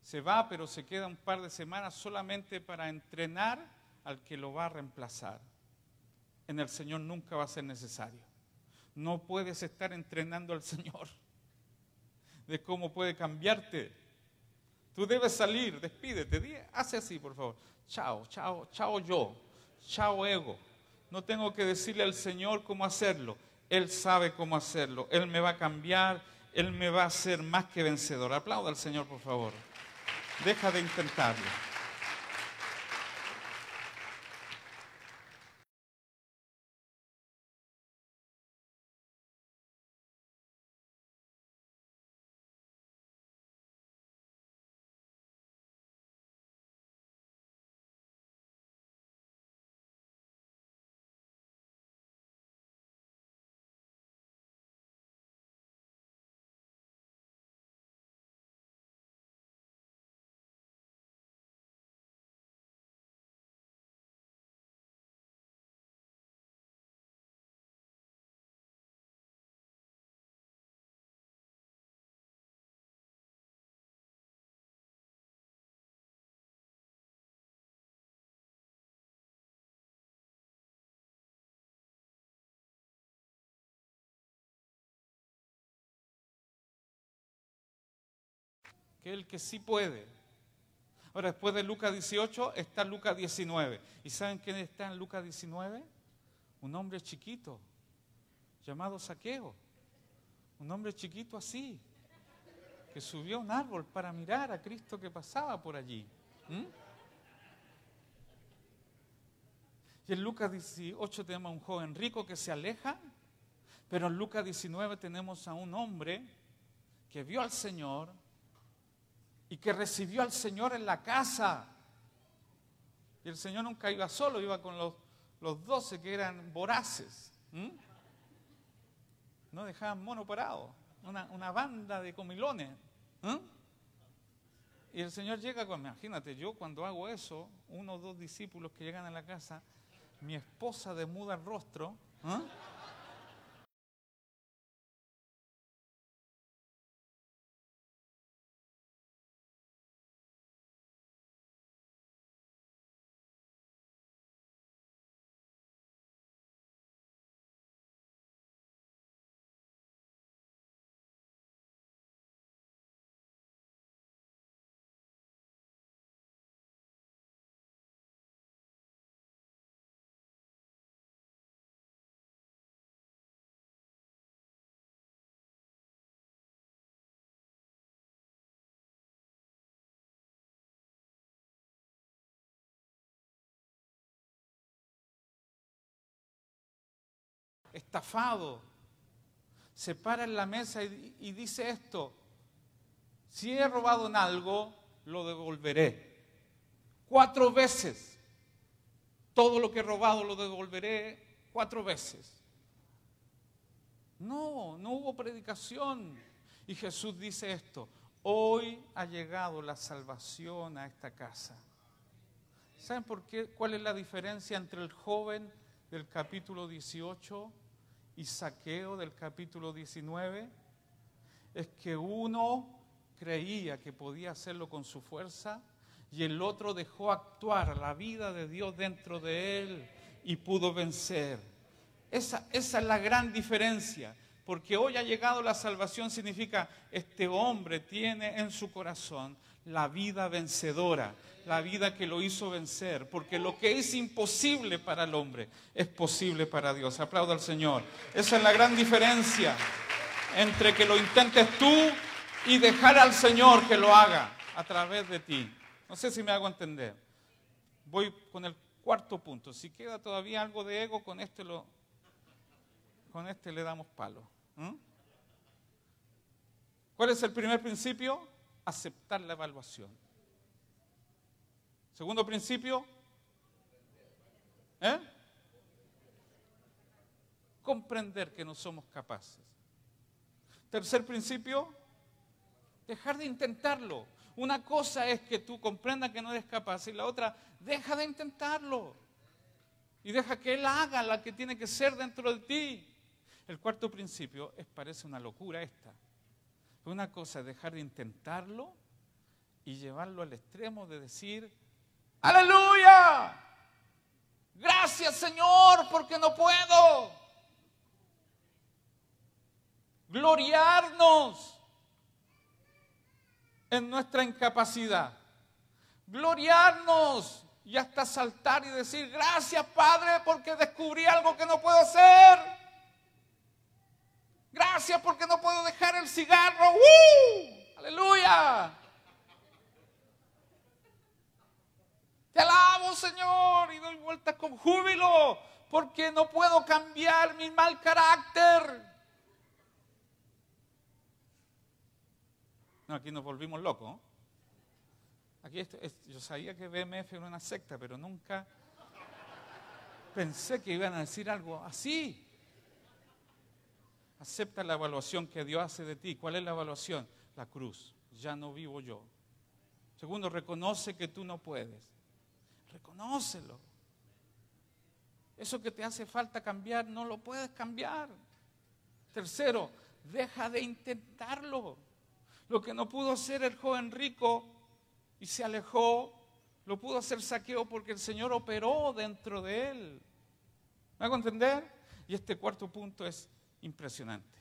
se va, pero se queda un par de semanas solamente para entrenar al que lo va a reemplazar. En el Señor nunca va a ser necesario no puedes estar entrenando al Señor de cómo puede cambiarte. Tú debes salir, despídete, hace así, por favor. Chao, chao, chao yo, chao ego. No tengo que decirle al Señor cómo hacerlo. Él sabe cómo hacerlo. Él me va a cambiar, Él me va a hacer más que vencedor. Aplauda al Señor, por favor. Deja de intentarlo. El que sí puede. Ahora, después de Lucas 18 está Lucas 19. ¿Y saben quién está en Lucas 19? Un hombre chiquito, llamado Saqueo. Un hombre chiquito así, que subió a un árbol para mirar a Cristo que pasaba por allí. ¿Mm? Y en Lucas 18 tenemos a un joven rico que se aleja, pero en Lucas 19 tenemos a un hombre que vio al Señor, y que recibió al Señor en la casa. Y el Señor nunca iba solo, iba con los, los doce que eran voraces. No dejaban mono parado, una, banda de comilones. Y el Señor llega con, imagínate, yo cuando hago eso, uno o dos discípulos que llegan a la casa, mi esposa demuda el rostro. Estafado, se para en la mesa y, dice esto, si he robado en algo, lo devolveré. Cuatro veces. Todo lo que he robado lo devolveré cuatro veces. No, no hubo predicación. Y Jesús dice esto, hoy ha llegado la salvación a esta casa. ¿Saben por qué? ¿Cuál es la diferencia entre el joven del capítulo 18 y Saqueo del capítulo 19? Es que uno creía que podía hacerlo con su fuerza y el otro dejó actuar la vida de Dios dentro de él y pudo vencer. Esa, esa es la gran diferencia, porque hoy ha llegado la salvación significa este hombre tiene en su corazón la vida vencedora, la vida que lo hizo vencer, porque lo que es imposible para el hombre es posible para Dios. Aplauda al Señor. Esa es la gran diferencia entre que lo intentes tú y dejar al Señor que lo haga a través de ti. No sé si me hago entender. Voy con el cuarto punto. Si queda todavía algo de ego, con este con este le damos palo. ¿Cuál es el primer principio? Aceptar la evaluación. Segundo principio, ¿eh? comprender que no somos capaces. Tercer principio, dejar de intentarlo. Una cosa es que tú comprendas que no eres capaz y la otra, deja de intentarlo. Y deja que Él haga la que tiene que ser dentro de ti. El cuarto principio es, parece una locura esta. Una cosa es dejar de intentarlo y llevarlo al extremo de decir, aleluya, gracias Señor porque no puedo. Gloriarnos en nuestra incapacidad. Gloriarnos y hasta saltar y decir, gracias Padre porque descubrí algo que no puedo hacer. Gracias porque no puedo dejar el cigarro. ¡Uh! Aleluya. Te alabo Señor y doy vueltas con júbilo porque no puedo cambiar mi mal carácter. No, aquí nos volvimos locos. Aquí yo sabía que BMF era una secta, pero nunca pensé que iban a decir algo así. Acepta la evaluación que Dios hace de ti. ¿Cuál es la evaluación? La cruz. Ya no vivo yo. Segundo, reconoce que tú no puedes. Reconócelo. Eso que te hace falta cambiar, no lo puedes cambiar. Tercero, deja de intentarlo. Lo que no pudo hacer el joven rico y se alejó, lo pudo hacer saqueo porque el Señor operó dentro de él. ¿Me hago entender? Y este cuarto punto es impresionante.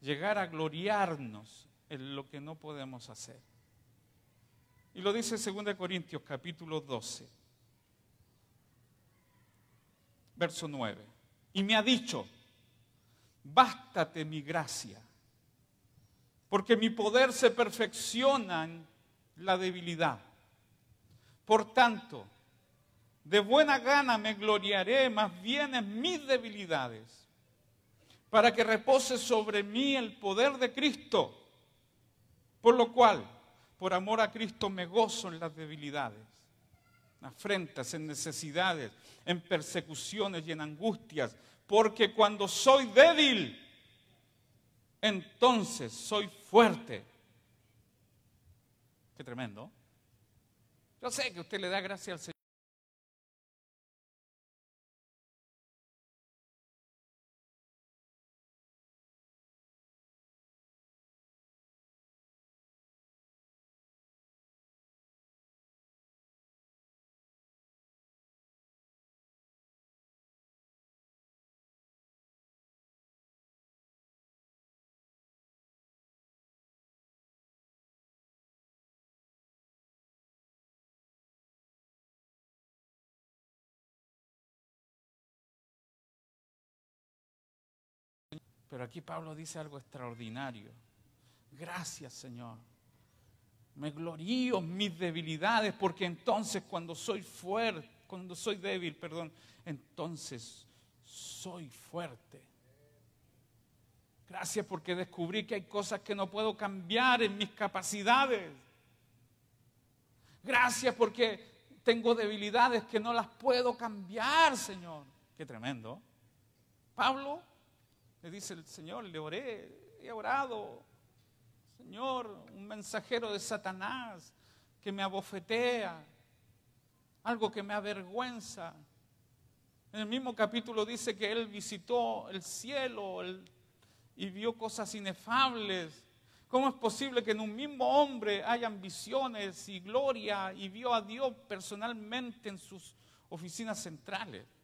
Llegar a gloriarnos en lo que no podemos hacer. Y lo dice 2 Corintios capítulo 12, verso 9. Y me ha dicho, bástate mi gracia porque mi poder se perfecciona en la debilidad. Por tanto, de buena gana me gloriaré más bien en mis debilidades, para que repose sobre mí el poder de Cristo, por lo cual, por amor a Cristo, me gozo en las debilidades, en afrentas, en necesidades, en persecuciones y en angustias, porque cuando soy débil, entonces soy fuerte. Qué tremendo. Yo sé que usted le da gracia al Señor. Pero aquí Pablo dice algo extraordinario. Gracias Señor. Me glorío en mis debilidades porque entonces cuando soy fuerte, cuando soy débil, perdón, entonces soy fuerte. Gracias porque descubrí que hay cosas que no puedo cambiar en mis capacidades. Gracias porque tengo debilidades que no las puedo cambiar, Señor. Qué tremendo. Pablo le dice el Señor, le oré, he orado. Señor, un mensajero de Satanás que me abofetea, algo que me avergüenza. En el mismo capítulo dice que él visitó el cielo y vio cosas inefables. ¿Cómo es posible que en un mismo hombre haya ambiciones y gloria y vio a Dios personalmente en sus oficinas centrales?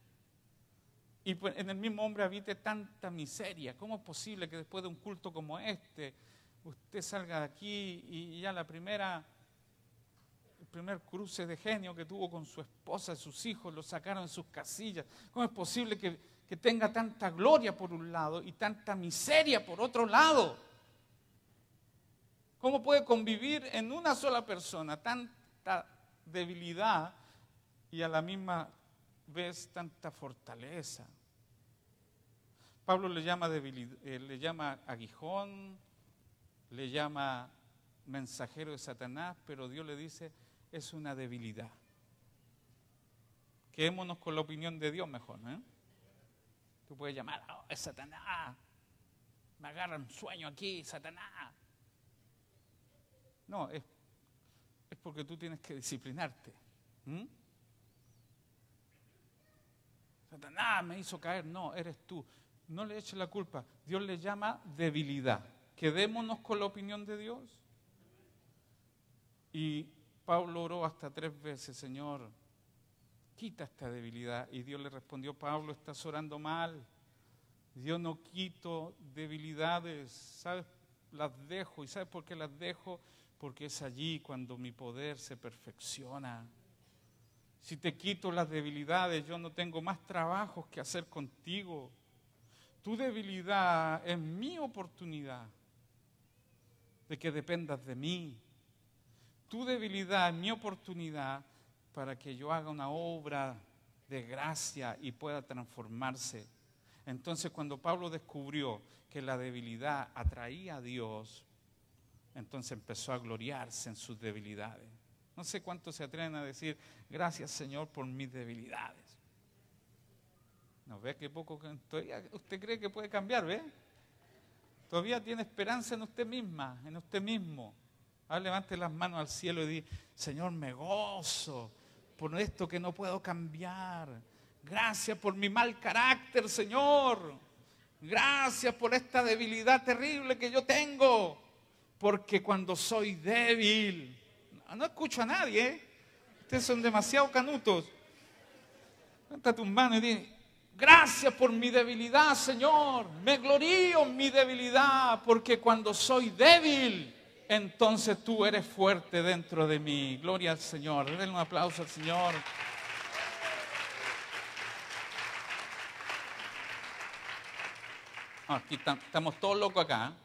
Y pues, en el mismo hombre habite tanta miseria. ¿Cómo es posible que después de un culto como este, usted salga de aquí y ya la primera, el primer cruce de genio que tuvo con su esposa y sus hijos lo sacaron de sus casillas? ¿Cómo es posible que, que tenga tanta gloria por un lado y tanta miseria por otro lado? ¿Cómo puede convivir en una sola persona tanta debilidad y a la misma vez tanta fortaleza? Pablo le llama, debilidad, eh, le llama aguijón, le llama mensajero de Satanás, pero Dios le dice, es una debilidad. Quedémonos con la opinión de Dios mejor. ¿eh? Tú puedes llamar, oh, es Satanás, me agarra un sueño aquí, Satanás. No, es, es porque tú tienes que disciplinarte. Satanás me hizo caer. No, eres tú. No le eches la culpa. Dios le llama debilidad. Quedémonos con la opinión de Dios. Y Pablo oró hasta tres veces, Señor, quita esta debilidad. Y Dios le respondió, Pablo, estás orando mal. Dios no quito debilidades, ¿sabes? Las dejo. ¿Y sabes por qué las dejo? porque es allí cuando mi poder se perfecciona. Si te quito las debilidades, yo no tengo más trabajos que hacer contigo. Tu debilidad es mi oportunidad de que dependas de mí. Tu debilidad es mi oportunidad para que yo haga una obra de gracia y pueda transformarse. Entonces cuando Pablo descubrió que la debilidad atraía a Dios, entonces empezó a gloriarse en sus debilidades. No sé cuántos se atreven a decir, gracias Señor por mis debilidades. No ve que poco todavía usted cree que puede cambiar, ¿ve? Todavía tiene esperanza en usted misma, en usted mismo. Ahora levante las manos al cielo y diga, Señor, me gozo por esto que no puedo cambiar. Gracias por mi mal carácter, Señor. Gracias por esta debilidad terrible que yo tengo porque cuando soy débil, no escucho a nadie, ¿eh? ustedes son demasiado canutos. Levanta tus manos y di, gracias por mi debilidad, Señor, me glorío en mi debilidad, porque cuando soy débil, entonces tú eres fuerte dentro de mí. Gloria al Señor, denle un aplauso al Señor. Aquí estamos todos locos acá. ¿eh?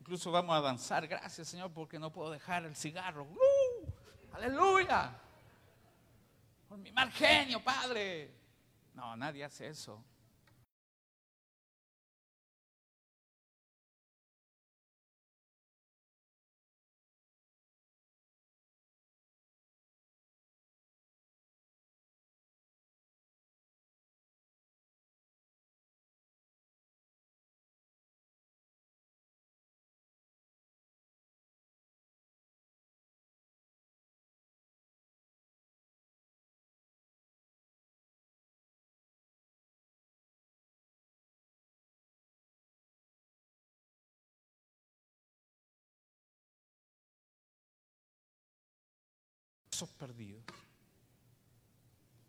Incluso vamos a danzar. Gracias, Señor, porque no puedo dejar el cigarro. ¡Aleluya! Por mi mal genio, Padre. No, nadie hace eso. Perdidos.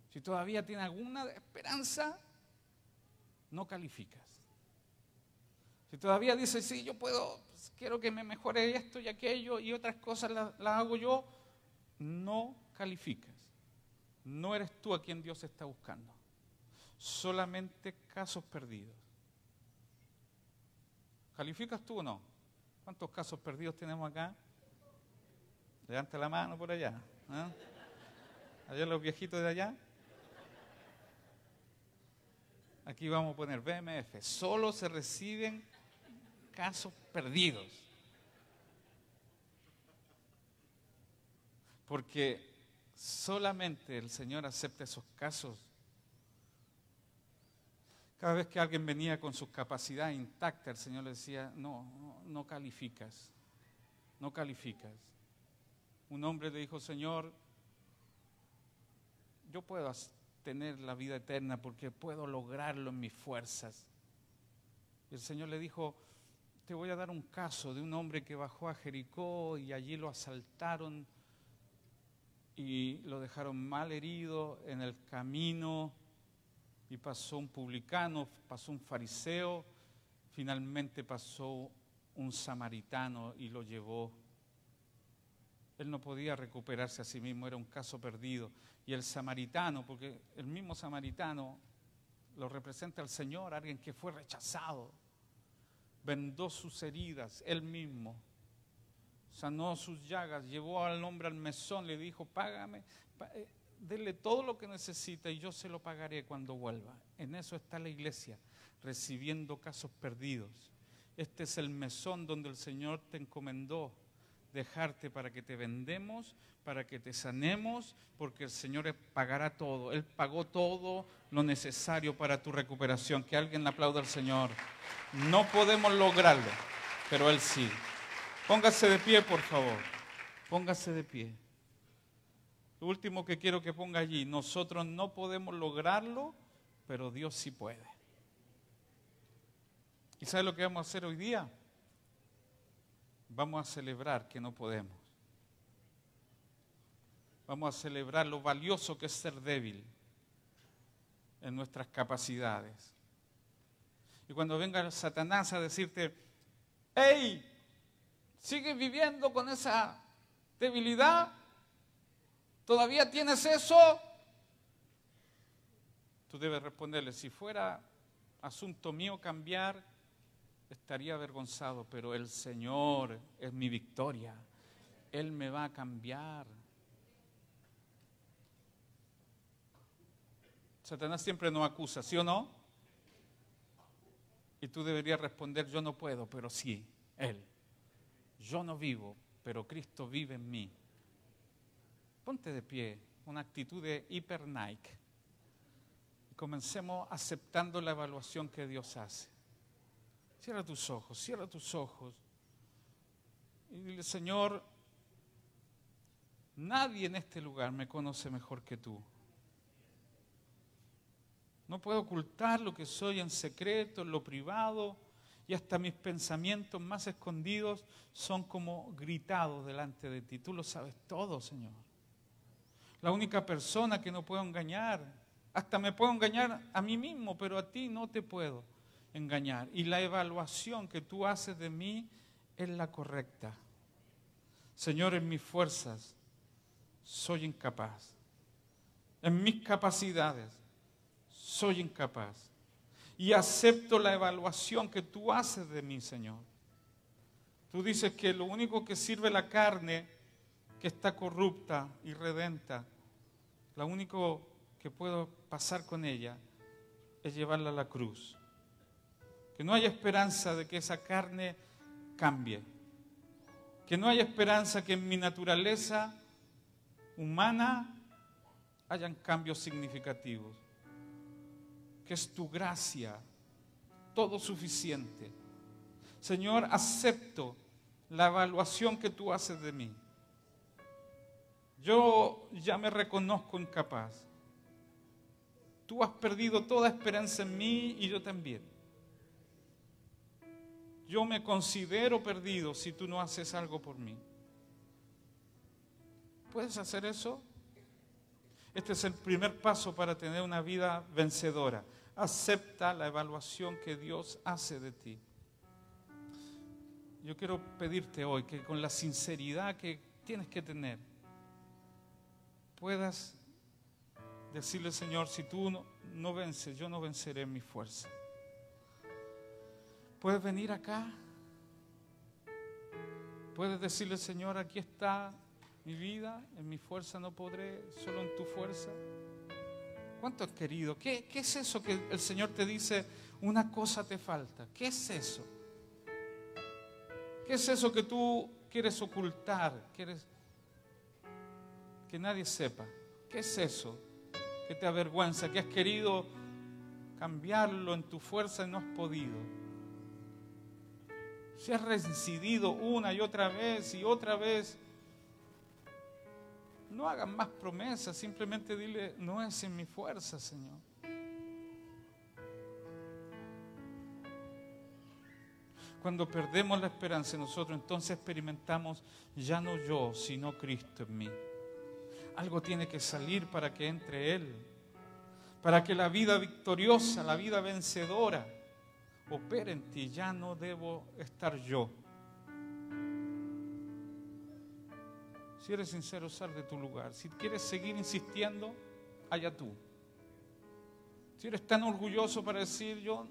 Si todavía tiene alguna esperanza, no calificas. Si todavía dices, sí, yo puedo, pues, quiero que me mejore esto y aquello y otras cosas las, las hago yo, no calificas. No eres tú a quien Dios está buscando. Solamente casos perdidos. ¿Calificas tú o no? ¿Cuántos casos perdidos tenemos acá? Levanta la mano por allá. ¿Ah? Allá los viejitos de allá. Aquí vamos a poner BMF. Solo se reciben casos perdidos. Porque solamente el Señor acepta esos casos. Cada vez que alguien venía con sus capacidades intactas, el Señor le decía, no, no calificas, no calificas. Un hombre le dijo, Señor, yo puedo tener la vida eterna porque puedo lograrlo en mis fuerzas. Y el Señor le dijo, te voy a dar un caso de un hombre que bajó a Jericó y allí lo asaltaron y lo dejaron mal herido en el camino y pasó un publicano, pasó un fariseo, finalmente pasó un samaritano y lo llevó. Él no podía recuperarse a sí mismo, era un caso perdido. Y el samaritano, porque el mismo samaritano lo representa el Señor, alguien que fue rechazado, vendó sus heridas, él mismo sanó sus llagas, llevó al hombre al mesón, le dijo, págame, eh, dele todo lo que necesita y yo se lo pagaré cuando vuelva. En eso está la iglesia, recibiendo casos perdidos. Este es el mesón donde el Señor te encomendó dejarte para que te vendemos, para que te sanemos, porque el Señor pagará todo. Él pagó todo lo necesario para tu recuperación. Que alguien aplaude al Señor. No podemos lograrlo, pero Él sí. Póngase de pie, por favor. Póngase de pie. Lo último que quiero que ponga allí, nosotros no podemos lograrlo, pero Dios sí puede. ¿Y sabe lo que vamos a hacer hoy día? Vamos a celebrar que no podemos. Vamos a celebrar lo valioso que es ser débil en nuestras capacidades. Y cuando venga Satanás a decirte, hey, ¿Sigues viviendo con esa debilidad? ¿Todavía tienes eso? Tú debes responderle, si fuera asunto mío cambiar, estaría avergonzado, pero el Señor es mi victoria. Él me va a cambiar. Satanás siempre nos acusa, ¿sí o no? Y tú deberías responder, yo no puedo, pero sí, Él. Yo no vivo, pero Cristo vive en mí. Ponte de pie, una actitud de hiper Nike. Comencemos aceptando la evaluación que Dios hace. Cierra tus ojos, cierra tus ojos. Y dile, Señor, nadie en este lugar me conoce mejor que tú. No puedo ocultar lo que soy en secreto, en lo privado y hasta mis pensamientos más escondidos son como gritados delante de ti. Tú lo sabes todo, Señor. La única persona que no puedo engañar, hasta me puedo engañar a mí mismo, pero a ti no te puedo engañar. Y la evaluación que tú haces de mí es la correcta. Señor, en mis fuerzas soy incapaz. En mis capacidades soy incapaz y acepto la evaluación que tú haces de mí, Señor. Tú dices que lo único que sirve la carne, que está corrupta y redenta, lo único que puedo pasar con ella es llevarla a la cruz. Que no haya esperanza de que esa carne cambie. Que no haya esperanza que en mi naturaleza humana hayan cambios significativos que es tu gracia, todo suficiente. Señor, acepto la evaluación que tú haces de mí. Yo ya me reconozco incapaz. Tú has perdido toda esperanza en mí y yo también. Yo me considero perdido si tú no haces algo por mí. ¿Puedes hacer eso? Este es el primer paso para tener una vida vencedora acepta la evaluación que Dios hace de ti. Yo quiero pedirte hoy que con la sinceridad que tienes que tener, puedas decirle, Señor, si tú no, no vences, yo no venceré en mi fuerza. Puedes venir acá. Puedes decirle, Señor, aquí está mi vida, en mi fuerza no podré, solo en tu fuerza. ¿Cuánto has querido? ¿Qué, ¿Qué es eso que el Señor te dice, una cosa te falta? ¿Qué es eso? ¿Qué es eso que tú quieres ocultar? ¿Quieres que nadie sepa? ¿Qué es eso que te avergüenza? Que has querido cambiarlo en tu fuerza y no has podido. Si has reincidido una y otra vez y otra vez, no hagan más promesas, simplemente dile, no es en mi fuerza, Señor. Cuando perdemos la esperanza en nosotros, entonces experimentamos ya no yo, sino Cristo en mí. Algo tiene que salir para que entre Él, para que la vida victoriosa, la vida vencedora, opere en ti. Ya no debo estar yo. Si eres sincero, sal de tu lugar. Si quieres seguir insistiendo, allá tú. Si eres tan orgulloso para decir yo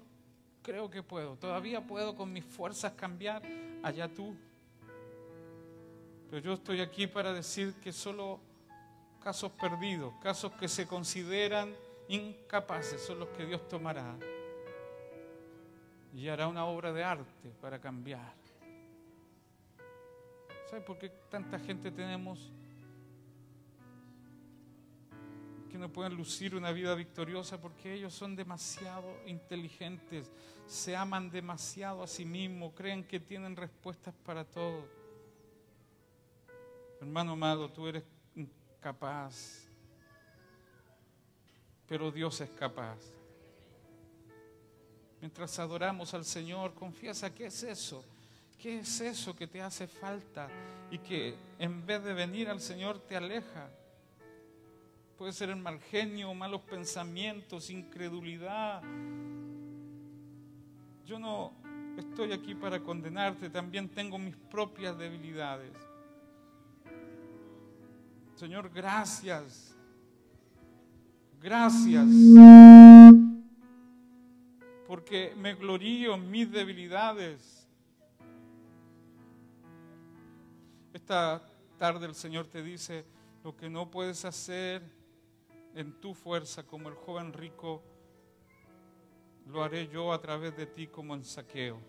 creo que puedo, todavía puedo con mis fuerzas cambiar, allá tú. Pero yo estoy aquí para decir que solo casos perdidos, casos que se consideran incapaces son los que Dios tomará y hará una obra de arte para cambiar. ¿Sabe por qué tanta gente tenemos que no pueden lucir una vida victoriosa? Porque ellos son demasiado inteligentes, se aman demasiado a sí mismos, creen que tienen respuestas para todo. Hermano amado, tú eres capaz, pero Dios es capaz. Mientras adoramos al Señor, confiesa, ¿qué es eso? ¿Qué es eso que te hace falta y que en vez de venir al Señor te aleja? Puede ser el mal genio, malos pensamientos, incredulidad. Yo no estoy aquí para condenarte, también tengo mis propias debilidades. Señor, gracias. Gracias. Porque me glorío en mis debilidades. Esta tarde el Señor te dice, lo que no puedes hacer en tu fuerza como el joven rico, lo haré yo a través de ti como en saqueo.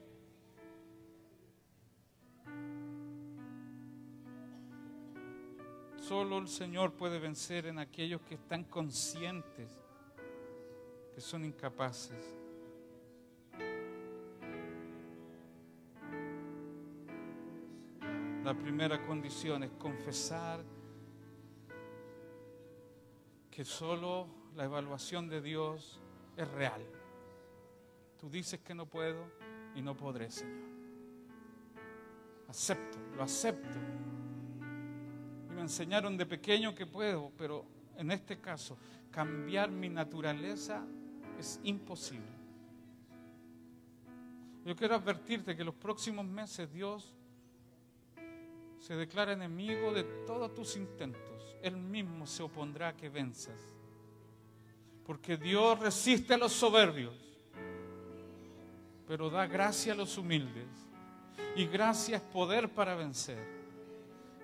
Solo el Señor puede vencer en aquellos que están conscientes que son incapaces. La primera condición es confesar que solo la evaluación de Dios es real. Tú dices que no puedo y no podré, Señor. Acepto, lo acepto enseñaron de pequeño que puedo, pero en este caso, cambiar mi naturaleza es imposible. Yo quiero advertirte que los próximos meses Dios se declara enemigo de todos tus intentos. Él mismo se opondrá a que venzas. Porque Dios resiste a los soberbios, pero da gracia a los humildes. Y gracia es poder para vencer.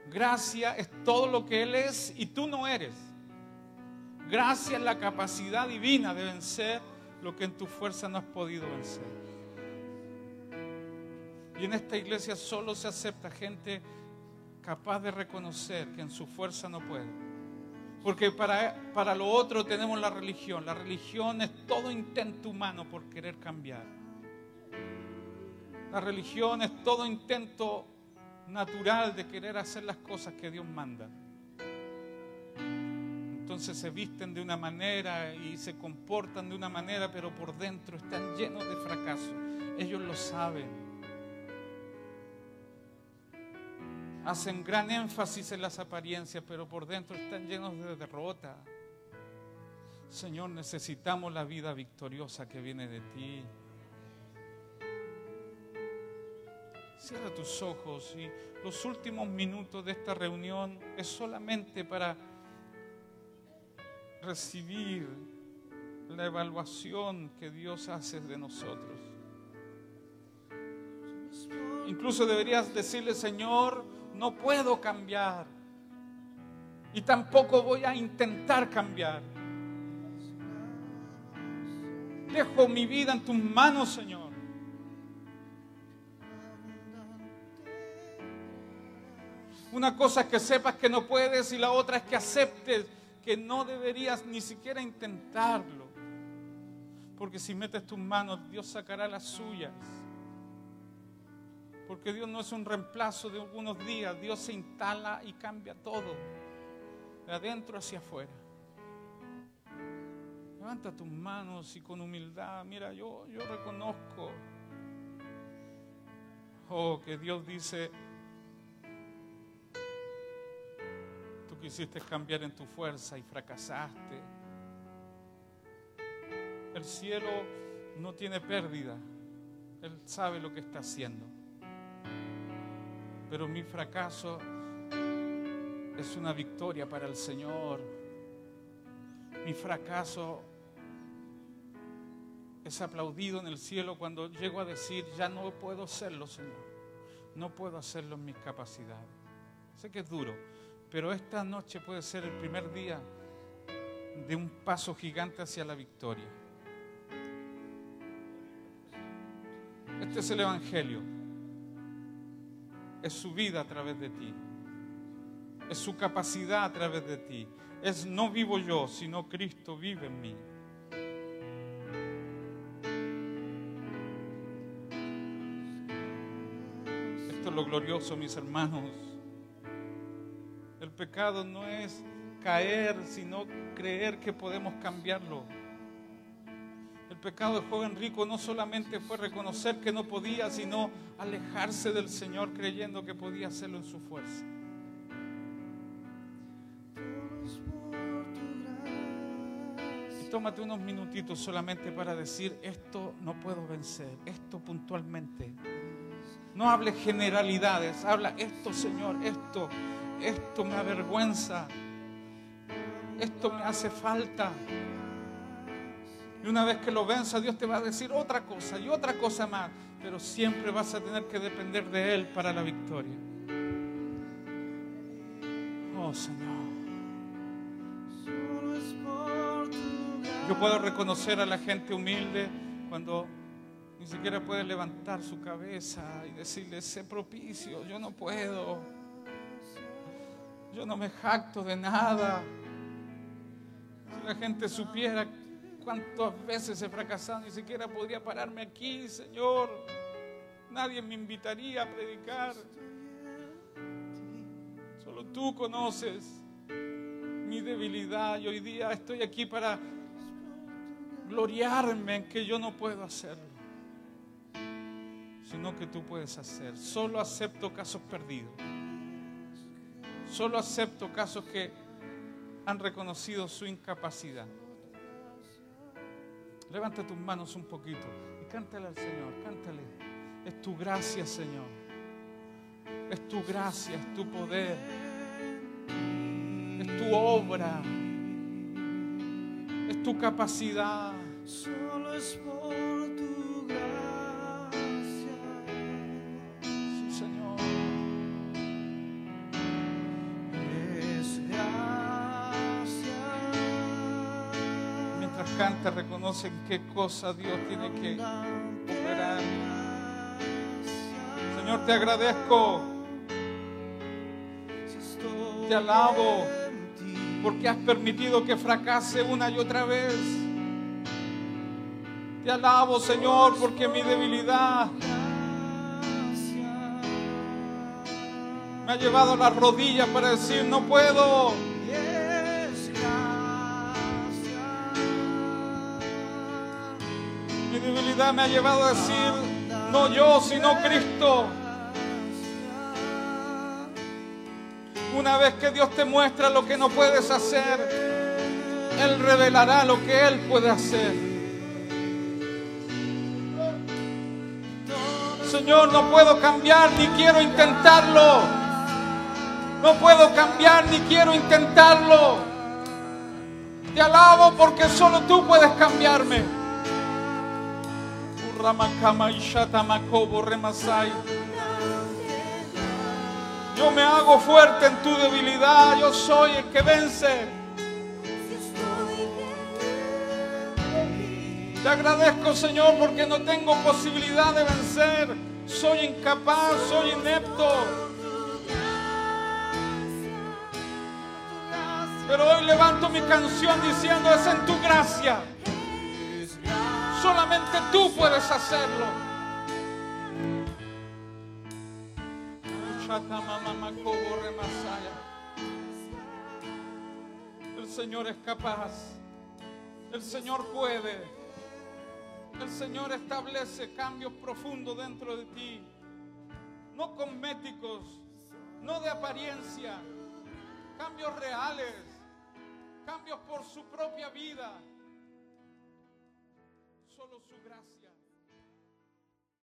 Gracia es todo lo que Él es y tú no eres. Gracia es la capacidad divina de vencer lo que en tu fuerza no has podido vencer. Y en esta iglesia solo se acepta gente capaz de reconocer que en su fuerza no puede. Porque para, para lo otro tenemos la religión. La religión es todo intento humano por querer cambiar. La religión es todo intento natural de querer hacer las cosas que Dios manda. Entonces se visten de una manera y se comportan de una manera, pero por dentro están llenos de fracaso. Ellos lo saben. Hacen gran énfasis en las apariencias, pero por dentro están llenos de derrota. Señor, necesitamos la vida victoriosa que viene de ti. Cierra tus ojos y los últimos minutos de esta reunión es solamente para recibir la evaluación que Dios hace de nosotros. Incluso deberías decirle, Señor, no puedo cambiar y tampoco voy a intentar cambiar. Dejo mi vida en tus manos, Señor. Una cosa es que sepas que no puedes y la otra es que aceptes que no deberías ni siquiera intentarlo. Porque si metes tus manos, Dios sacará las suyas. Porque Dios no es un reemplazo de algunos días, Dios se instala y cambia todo, de adentro hacia afuera. Levanta tus manos y con humildad, mira, yo, yo reconozco, oh, que Dios dice, tú quisiste cambiar en tu fuerza y fracasaste. El cielo no tiene pérdida, Él sabe lo que está haciendo. Pero mi fracaso es una victoria para el Señor. Mi fracaso es aplaudido en el cielo cuando llego a decir, ya no puedo hacerlo, Señor. No puedo hacerlo en mis capacidades. Sé que es duro, pero esta noche puede ser el primer día de un paso gigante hacia la victoria. Este es el Evangelio es su vida a través de ti. Es su capacidad a través de ti. Es no vivo yo, sino Cristo vive en mí. Esto es lo glorioso, mis hermanos. El pecado no es caer, sino creer que podemos cambiarlo. Pecado del joven rico no solamente fue reconocer que no podía, sino alejarse del Señor creyendo que podía hacerlo en su fuerza. Y tómate unos minutitos solamente para decir, esto no puedo vencer, esto puntualmente. No hable generalidades, habla esto, Señor, esto, esto me avergüenza, esto me hace falta. Y una vez que lo venza, Dios te va a decir otra cosa y otra cosa más. Pero siempre vas a tener que depender de Él para la victoria. Oh Señor. Yo puedo reconocer a la gente humilde cuando ni siquiera puede levantar su cabeza y decirle, sé propicio, yo no puedo. Yo no me jacto de nada. Si la gente supiera cuántas veces he fracasado, ni siquiera podría pararme aquí, Señor. Nadie me invitaría a predicar. Solo tú conoces mi debilidad y hoy día estoy aquí para gloriarme en que yo no puedo hacerlo, sino que tú puedes hacer. Solo acepto casos perdidos. Solo acepto casos que han reconocido su incapacidad. Levanta tus manos un poquito y cántale al Señor, cántale. Es tu gracia, Señor. Es tu gracia, es tu poder. Es tu obra. Es tu capacidad. Solo es por Mientras canta, reconoce qué cosa Dios tiene que operar. Señor, te agradezco. Te alabo porque has permitido que fracase una y otra vez. Te alabo, Señor, porque mi debilidad me ha llevado a las rodillas para decir, no puedo. Me ha llevado a decir, no yo, sino Cristo. Una vez que Dios te muestra lo que no puedes hacer, Él revelará lo que Él puede hacer. Señor, no puedo cambiar ni quiero intentarlo. No puedo cambiar ni quiero intentarlo. Te alabo porque solo tú puedes cambiarme. Yo me hago fuerte en tu debilidad. Yo soy el que vence. Te agradezco, Señor, porque no tengo posibilidad de vencer. Soy incapaz, soy inepto. Pero hoy levanto mi canción diciendo, es en tu gracia. Solamente tú puedes hacerlo. El Señor es capaz. El Señor puede. El Señor establece cambios profundos dentro de ti. No cosméticos, no de apariencia. Cambios reales. Cambios por su propia vida.